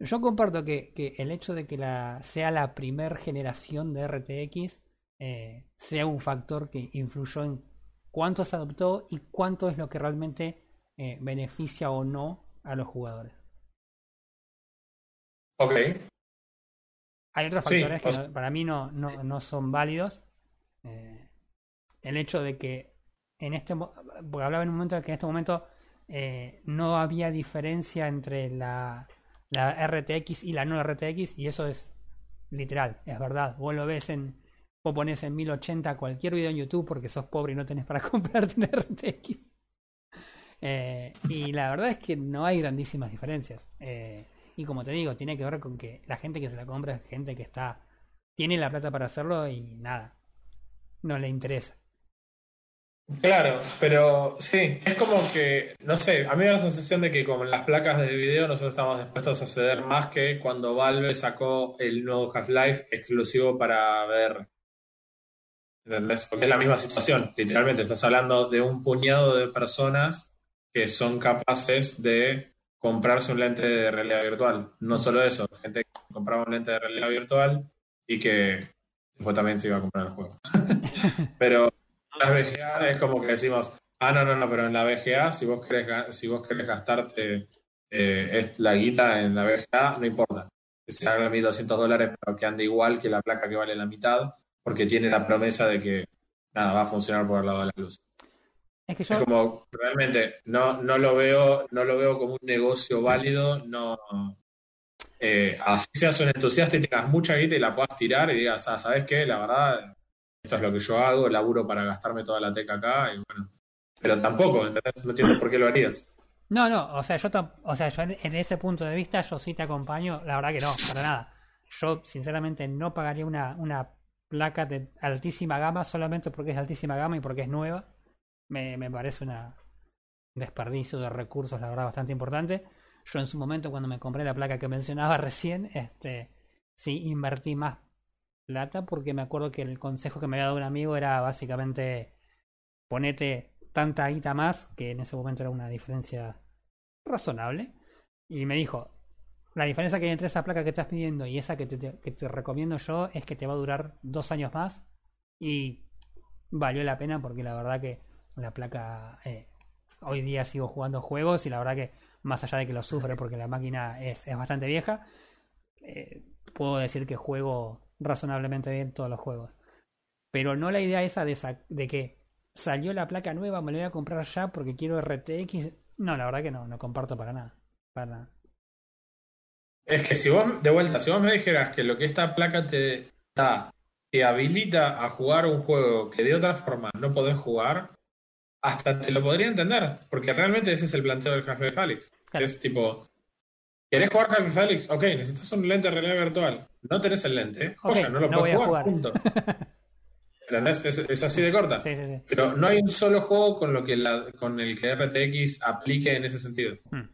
yo comparto que, que el hecho de que la, sea la primer generación de RTX eh, sea un factor que influyó en cuánto se adoptó y cuánto es lo que realmente eh, beneficia o no a los jugadores. ok. Hay otros factores que o sea- no- para mí no, no, no son válidos. Eh, el hecho de que en este porque hablaba en un momento de que en este momento eh, no había diferencia entre la, la RTX y la no RTX y eso es literal, es verdad. Vos lo ves en vos pones en 1080 cualquier video en YouTube porque sos pobre y no tenés para comprarte una RTX. Eh, y la verdad es que no hay grandísimas diferencias. Eh, y como te digo, tiene que ver con que la gente que se la compra es gente que está tiene la plata para hacerlo y nada, no le interesa. Claro, pero sí, es como que, no sé, a mí me da la sensación de que con las placas de video nosotros estamos dispuestos a ceder más que cuando Valve sacó el nuevo Half-Life exclusivo para ver. ¿Entendés? Porque es la misma situación, literalmente, estás hablando de un puñado de personas que son capaces de comprarse un lente de realidad virtual. No solo eso, gente que compraba un lente de realidad virtual y que después también se iba a comprar el juego. Pero las VGA es como que decimos, ah, no, no, no, pero en la VGA, si vos querés, si vos querés gastarte eh, es- la guita en la VGA, no importa. Que se haga 1.200 dólares, pero que ande igual que la placa que vale la mitad, porque tiene la promesa de que nada, va a funcionar por el lado de la luz. Es que Es yo, como, realmente, no, no lo veo, no lo veo como un negocio válido, no. eh, así seas un entusiasta y tengas mucha guita y la puedas tirar y digas, ah, ¿sabes qué? La verdad, esto es lo que yo hago, laburo para gastarme toda la teca acá y bueno, Pero tampoco, ¿entendés? No entiendo por qué lo harías. No, no, o sea, yo, o sea, en, ese punto de vista yo sí te acompaño, la verdad que no, para nada. Yo sinceramente no pagaría una, placa de altísima gama solamente porque es altísima gama y porque es nueva. Me, me parece una un desperdicio de recursos, la verdad, bastante importante. Yo en su momento cuando me compré la placa que mencionaba recién, este sí invertí más plata porque me acuerdo que el consejo que me había dado un amigo era básicamente ponete tanta guita más, que en ese momento era una diferencia razonable. Y me dijo, la diferencia que hay entre esa placa que estás pidiendo y esa que te, recomiendo yo es que te va a durar dos años más. Y valió la pena porque la verdad que la placa eh, hoy día sigo jugando juegos y la verdad que más allá de que lo sufre porque la máquina es, es bastante vieja, eh, puedo decir que juego razonablemente bien todos los juegos. Pero no la idea esa de, sa- de que salió la placa nueva, me la voy a comprar ya porque quiero RTX. No, la verdad que no, no comparto para nada. Para nada. Es que si vos, de vuelta, si vos me dijeras que lo que esta placa te da, te habilita a jugar un juego que de otra forma no podés jugar, hasta te lo podría entender, porque realmente ese es el planteo del Half-Life Alyx. Claro. Es tipo, ¿querés jugar Half-Life Alyx? Ok, necesitas un lente de realidad virtual. No tenés el lente, joya, no lo no puedes voy a jugar, jugar. punto. ¿Entendés? Es, es así de corta. Sí, sí, sí. Pero no hay un solo juego con lo que la, con el que RTX aplique en ese sentido. Hmm.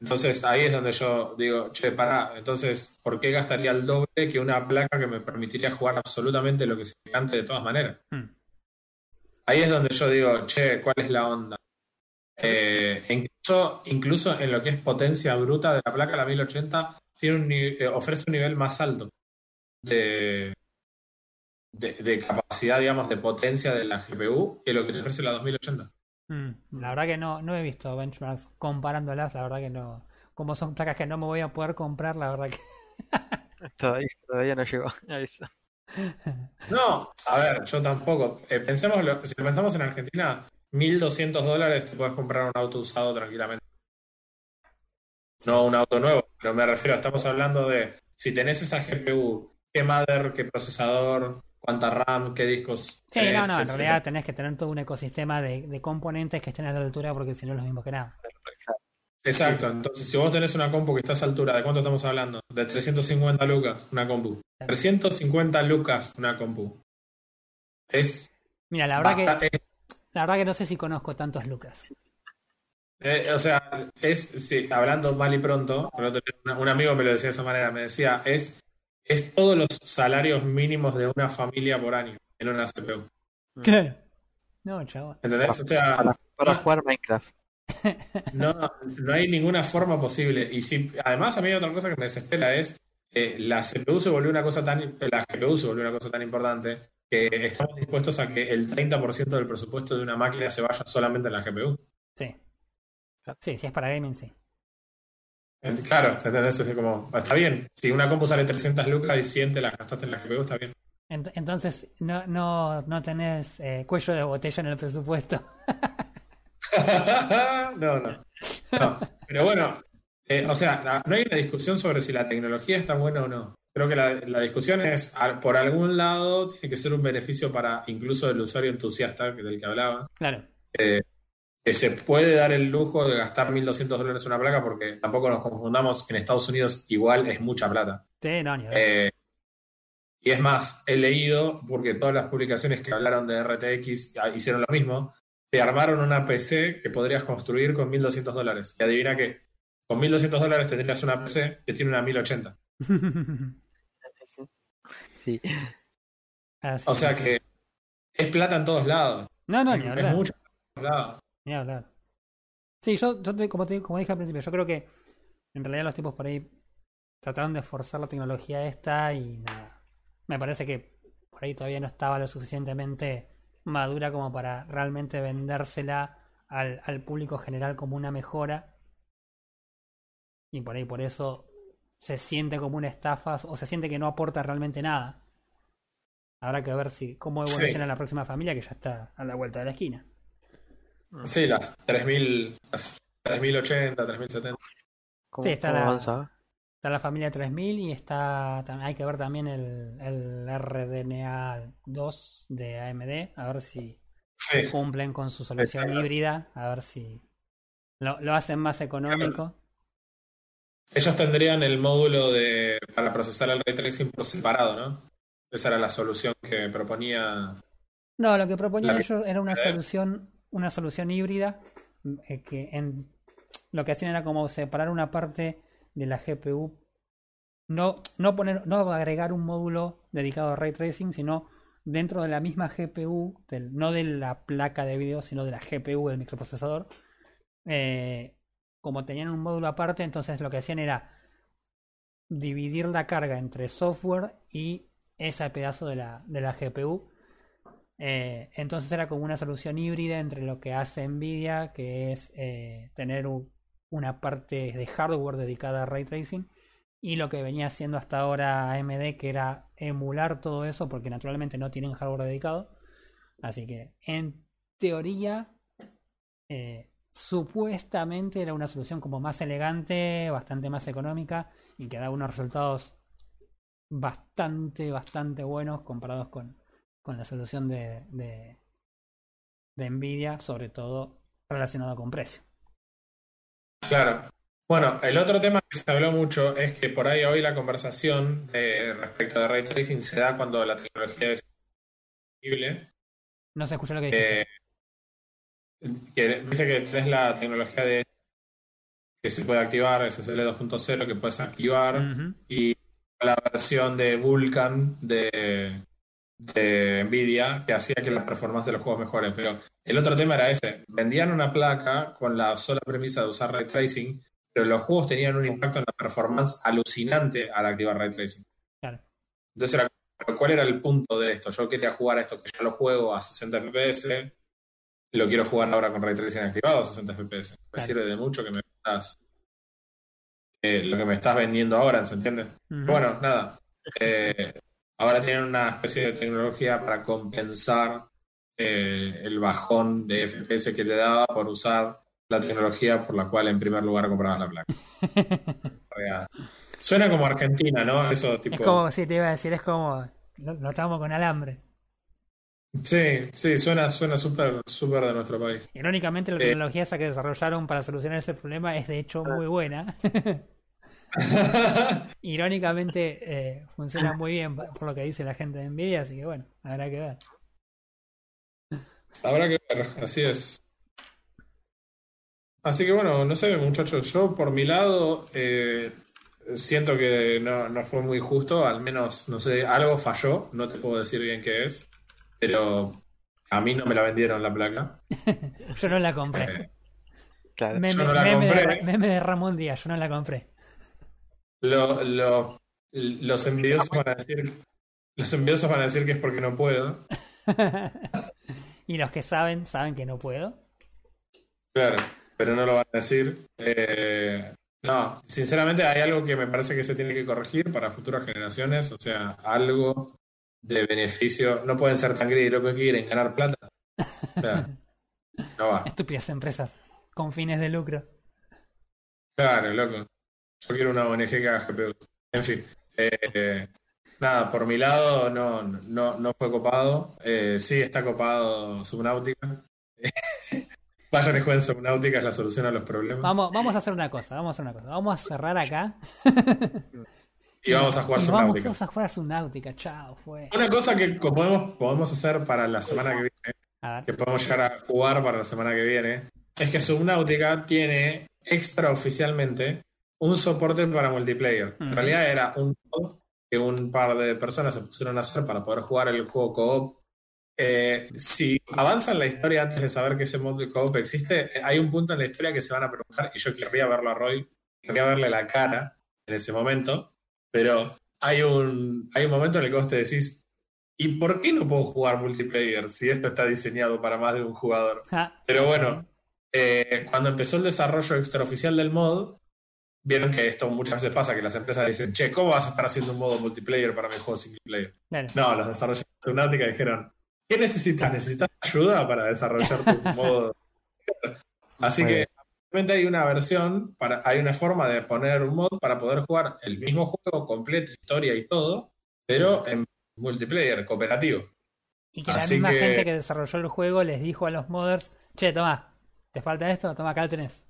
Entonces ahí es donde yo digo, che, pará, entonces, ¿por qué gastaría el doble que una placa que me permitiría jugar absolutamente lo que se cante de todas maneras? Hmm. Ahí es donde yo digo, che, ¿cuál es la onda? Eh, incluso, incluso en lo que es potencia bruta de la placa, la 1080 tiene un, eh, ofrece un nivel más alto de, de, de capacidad, digamos, de potencia de la GPU que lo que te ofrece la 2080. Mm, La verdad que no, no he visto benchmarks comparándolas, la verdad que no. Como son placas que no me voy a poder comprar, la verdad que. Todavía, todavía no llegó a eso. No, a ver, yo tampoco. Eh, pensemos lo- si lo pensamos en Argentina, 1.200 dólares te puedes comprar un auto usado tranquilamente. No un auto nuevo, pero me refiero, estamos hablando de si tenés esa GPU, qué mother, qué procesador, cuánta RAM, qué discos. Sí, tenés, no, no, en etcétera. realidad tenés que tener todo un ecosistema de, de componentes que estén a la altura porque si no es lo mismo que nada. Exacto, entonces si vos tenés una compu que está a esa altura, ¿de cuánto estamos hablando? De 350 lucas, una compu. 350 lucas, una compu. Es, Mira, la verdad que, es- la verdad que no sé si conozco tantos Lucas. eh, o sea, es, sí, hablando mal y pronto, un amigo me lo decía de esa manera, me decía, es, es todos los salarios mínimos de una familia por año en una CPU. Claro. No, chaval. ¿Entendés? O sea, Para, para Ah. jugar Minecraft. No, no hay ninguna forma posible. Y si, además, a mí hay otra cosa que me desespera es eh, la CPU se volvió una cosa tan, la GPU se volvió una cosa tan importante que estamos dispuestos a que el 30% del presupuesto de una máquina se vaya solamente en la GPU. Sí. Sí, si es para gaming, sí. Ent- Claro, ¿entendés? Es como, está bien. Si una compu sale 300 lucas y 100 te las gastaste en la GPU, está bien. Ent- entonces, no, no, no tenés eh, cuello de botella en el presupuesto. no, no. No. Pero bueno, eh, o sea, la- no hay una discusión sobre si la tecnología está buena o no. Creo que la, la discusión es, por algún lado, tiene que ser un beneficio para incluso el usuario entusiasta del que hablabas, Claro. eh, que se puede dar el lujo de gastar 1.200 dólares en una placa, porque tampoco nos confundamos, en Estados Unidos igual es mucha plata. Sí, no, ni. Eh, y es más, he leído, porque todas las publicaciones que hablaron de RTX ah, hicieron lo mismo, te armaron una PC que podrías construir con 1.200 dólares. Y adivina qué, con 1.200 dólares tendrías una PC que tiene una 1080. Sí. Así O sea que es plata en todos lados. No, no, ni es hablar. mucho plata en todos lados. Ni hablar. Sí, yo, yo te- como, te- como dije al principio, yo creo que en realidad los tipos por ahí trataron de forzar la tecnología esta y nada. Me parece que por ahí todavía no estaba lo suficientemente madura como para realmente vendérsela al, al público general como una mejora. Y por ahí por eso se siente como una estafa o se siente que no aporta realmente nada. Habrá que ver si cómo Sí. evoluciona la próxima familia que ya está a la vuelta de la esquina. Sí, las 3.000, las 3.080, 3.070. ¿Cómo, Sí, está cómo la- avanza? Está la familia 3000 y está hay que ver también el, el RDNA 2 de AMD, a ver si Sí. cumplen con su solución Exacto. híbrida, a ver si lo, lo hacen más económico. Ellos tendrían el módulo de para procesar el ray tracing por separado, ¿no? Esa era la solución que proponía. No, lo que proponían ellos era una solución, una solución híbrida, eh, que en lo que hacían era como separar una parte de la GPU, no, no poner, no agregar un módulo dedicado a ray tracing, sino dentro de la misma GPU, del- no de la placa de video, sino de la GPU del microprocesador. eh, como tenían un módulo aparte, entonces lo que hacían era dividir la carga entre software y ese pedazo de la, de la GPU. Eh, entonces era como una solución híbrida entre lo que hace Nvidia, que es eh, tener un- una parte de hardware dedicada a ray tracing, y lo que venía haciendo hasta ahora AMD, que era emular todo eso, porque naturalmente no tienen hardware dedicado. Así que en teoría, eh, supuestamente era una solución como más elegante, bastante más económica y que daba unos resultados bastante, bastante buenos comparados con, con la solución de, de, de Nvidia, sobre todo relacionado con precio. Claro. Bueno, el otro tema que se habló mucho es que por ahí hoy la conversación eh, respecto de ray tracing se da cuando la tecnología es disponible. No se escuchó lo que dijiste. Eh, que, viste que tenés la tecnología de que se puede activar, SSL 2.0 que puedes activar y la versión de Vulkan de, de Nvidia que hacía que la performance de los juegos mejore. Pero el otro tema era ese. Vendían una placa con la sola premisa de usar ray tracing, pero los juegos tenían un impacto en la performance alucinante al activar ray tracing. Claro. Entonces era ¿cuál era el punto de esto? Yo quería jugar a esto que yo lo juego a 60 FPS, lo quiero jugar ahora con Ray Tracing activado a 60 FPS. Me Claro. sirve de mucho que me estás eh, lo que me estás vendiendo ahora, ¿se entiende? Bueno, nada. Eh, ahora tienen una especie de tecnología para compensar eh, el bajón de FPS que te daba por usar la tecnología por la cual en primer lugar comprabas la placa. Suena como Argentina, ¿no? Eso tipo. Es como, sí, te iba a decir, es como, lo, lo estamos con alambre. Sí, sí, suena, suena súper, súper de nuestro país. Irónicamente, la Eh. tecnología esa que desarrollaron para solucionar ese problema es de hecho muy buena. Irónicamente, eh, funciona muy bien por lo que dice la gente de Nvidia, así que bueno, habrá que ver. Habrá que ver, así es. Así que bueno, no sé, muchachos, yo por mi lado eh, siento que no, no fue muy justo, al menos, no sé, algo falló, no te puedo decir bien qué es, pero a mí no me la vendieron la placa. Yo no la compré. Eh, Claro. Meme, yo no la meme de, compré. Ra- meme de Ramón Díaz, yo no la compré. lo- lo- los envidiosos van a decir, los envidiosos van a decir que es porque no puedo. y los que saben, saben que no puedo. Claro, pero no lo van a decir. Eh, no, sinceramente hay algo que me parece que se tiene que corregir para futuras generaciones, o sea, algo de beneficio. No pueden ser tan greedy, lo que quieren, ganar plata. O sea, no va. Estúpidas empresas con fines de lucro. Claro, loco. Yo quiero una ONG que haga GPU. En fin. eh, nada, por mi lado no, no, no fue copado. Eh, sí está copado Subnautica. Vayan y jueguen Subnautica, es la solución a los problemas. Vamos, vamos a hacer una cosa, vamos a hacer una cosa. Vamos a cerrar acá. Y vamos a jugar y vamos Subnautica. todos a jugar a Subnautica. Chao, fue. Una cosa que podemos, podemos hacer para la semana que viene, A ver. que podemos llegar a jugar para la semana que viene, es que Subnautica tiene extraoficialmente un soporte para multiplayer. En Ujú. realidad era un que un par de personas se pusieron a hacer para poder jugar el juego co-op. Eh, si avanzan la historia antes de saber que ese mod de co-op existe, hay un punto en la historia que se van a preguntar, y yo querría verlo a Roy, querría verle la cara en ese momento, pero hay un, hay un momento en el que vos te decís, ¿y por qué no puedo jugar multiplayer si esto está diseñado para más de un jugador? Ja, Pero bueno, eh, cuando empezó el desarrollo extraoficial del mod, vieron que esto muchas veces pasa, que las empresas dicen, che, ¿cómo vas a estar haciendo un modo multiplayer para mi juego single player? claro. No, los desarrolladores de Subnautica dijeron, ¿qué necesitas? ¿Necesitas ayuda para desarrollar tu modo? Así Muy que bien. Realmente hay una versión, para, hay una forma de poner un mod para poder jugar el mismo juego completo, historia y todo, pero en multiplayer, cooperativo. Y que la Así misma que- gente que desarrolló el juego les dijo a los modders, che, toma, ¿te falta esto? Toma, acá lo tenés.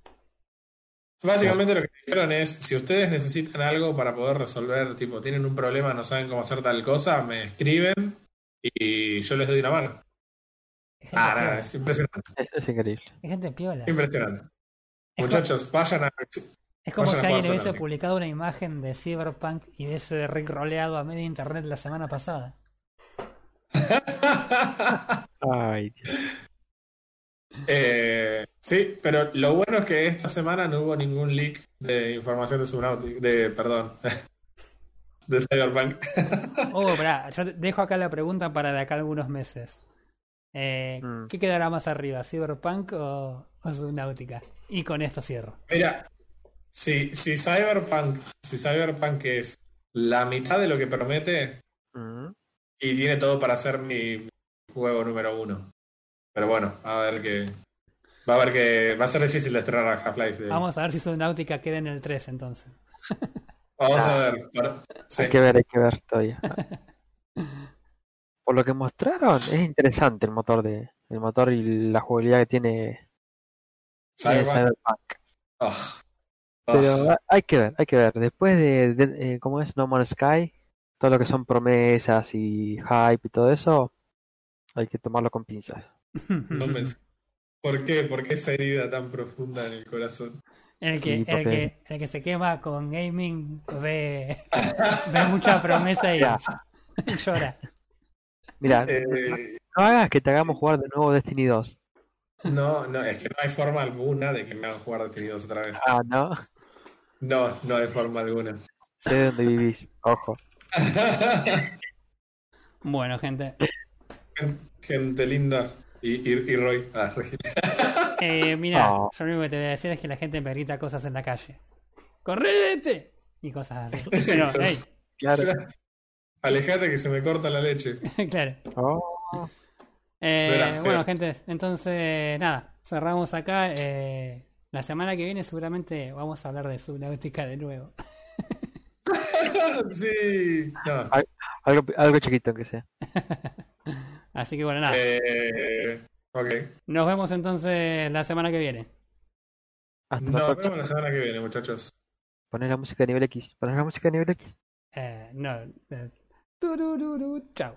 Básicamente lo que dijeron es, si ustedes necesitan algo para poder resolver, tipo, tienen un problema, no saben cómo hacer tal cosa, me escriben y yo les doy una mano. Ah, nada, es impresionante, Es, es increíble. Es gente piola. impresionante. Es Muchachos, vayan a... Es como Vayan si alguien hubiese publicado una imagen de Cyberpunk y hubiese Rick roleado a medio internet la semana pasada. Ay, Dios. Eh, sí, pero lo bueno es que esta semana no hubo ningún leak de información de Subnautica, de, perdón, de Cyberpunk. Oh, pará, yo dejo acá la pregunta para de acá algunos meses. Eh, Mm. ¿Qué quedará más arriba, Cyberpunk o, o Subnautica? Y con esto cierro. Mira, si, si Cyberpunk, si Cyberpunk es la mitad de lo que promete Mm. y tiene todo para ser mi, juego número uno. Pero bueno, a ver que va a ver que va a ser difícil de estrenar a Half-Life. eh. Vamos a ver si Subnautica queda en el 3 entonces. Vamos a ver. Pero- sí. Hay que ver, hay que ver todavía. Por lo que mostraron, es interesante el motor de el motor y la jugabilidad que tiene, tiene Cyberpunk. Cyberpunk. Oh. Oh. Pero ha- hay que ver, hay que ver. Después de, de- eh, ¿cómo es? No Man's Sky, todo lo que son promesas y hype y todo eso, hay que tomarlo con pinzas. No me- ¿Por qué? ¿Por qué esa herida tan profunda en el corazón? El que, Sí, el, que, el que se quema con gaming ve, ve mucha promesa y llora. Mira, Eh, no hagas que te hagamos jugar de nuevo Destiny 2. no, no, es que no hay forma alguna de que me hagan jugar Destiny 2 otra vez. Ah, no. No, no hay forma alguna. Sé de dónde vivís, ojo. Bueno, gente. Gente linda. Y, y, y Roy. Ah, Eh, mira, No. yo lo único que te voy a decir es que la gente me grita cosas en la calle. ¡Correte! Y cosas así. Pero, hey, Claro. Alejate que se me corta la leche. claro. Oh, Eh, feo. bueno, gente, entonces, nada, cerramos acá. Eh, la semana que viene seguramente vamos a hablar de Subnautica de nuevo. sí. No. algo, algo chiquito que sea. Así que bueno, nada. Eh, ok. Nos vemos entonces la semana que viene. Hasta Nos vemos la semana que viene, muchachos. Poner la música a nivel X. Poner la música a nivel X. Eh, no. eh, トゥルルルちゃう。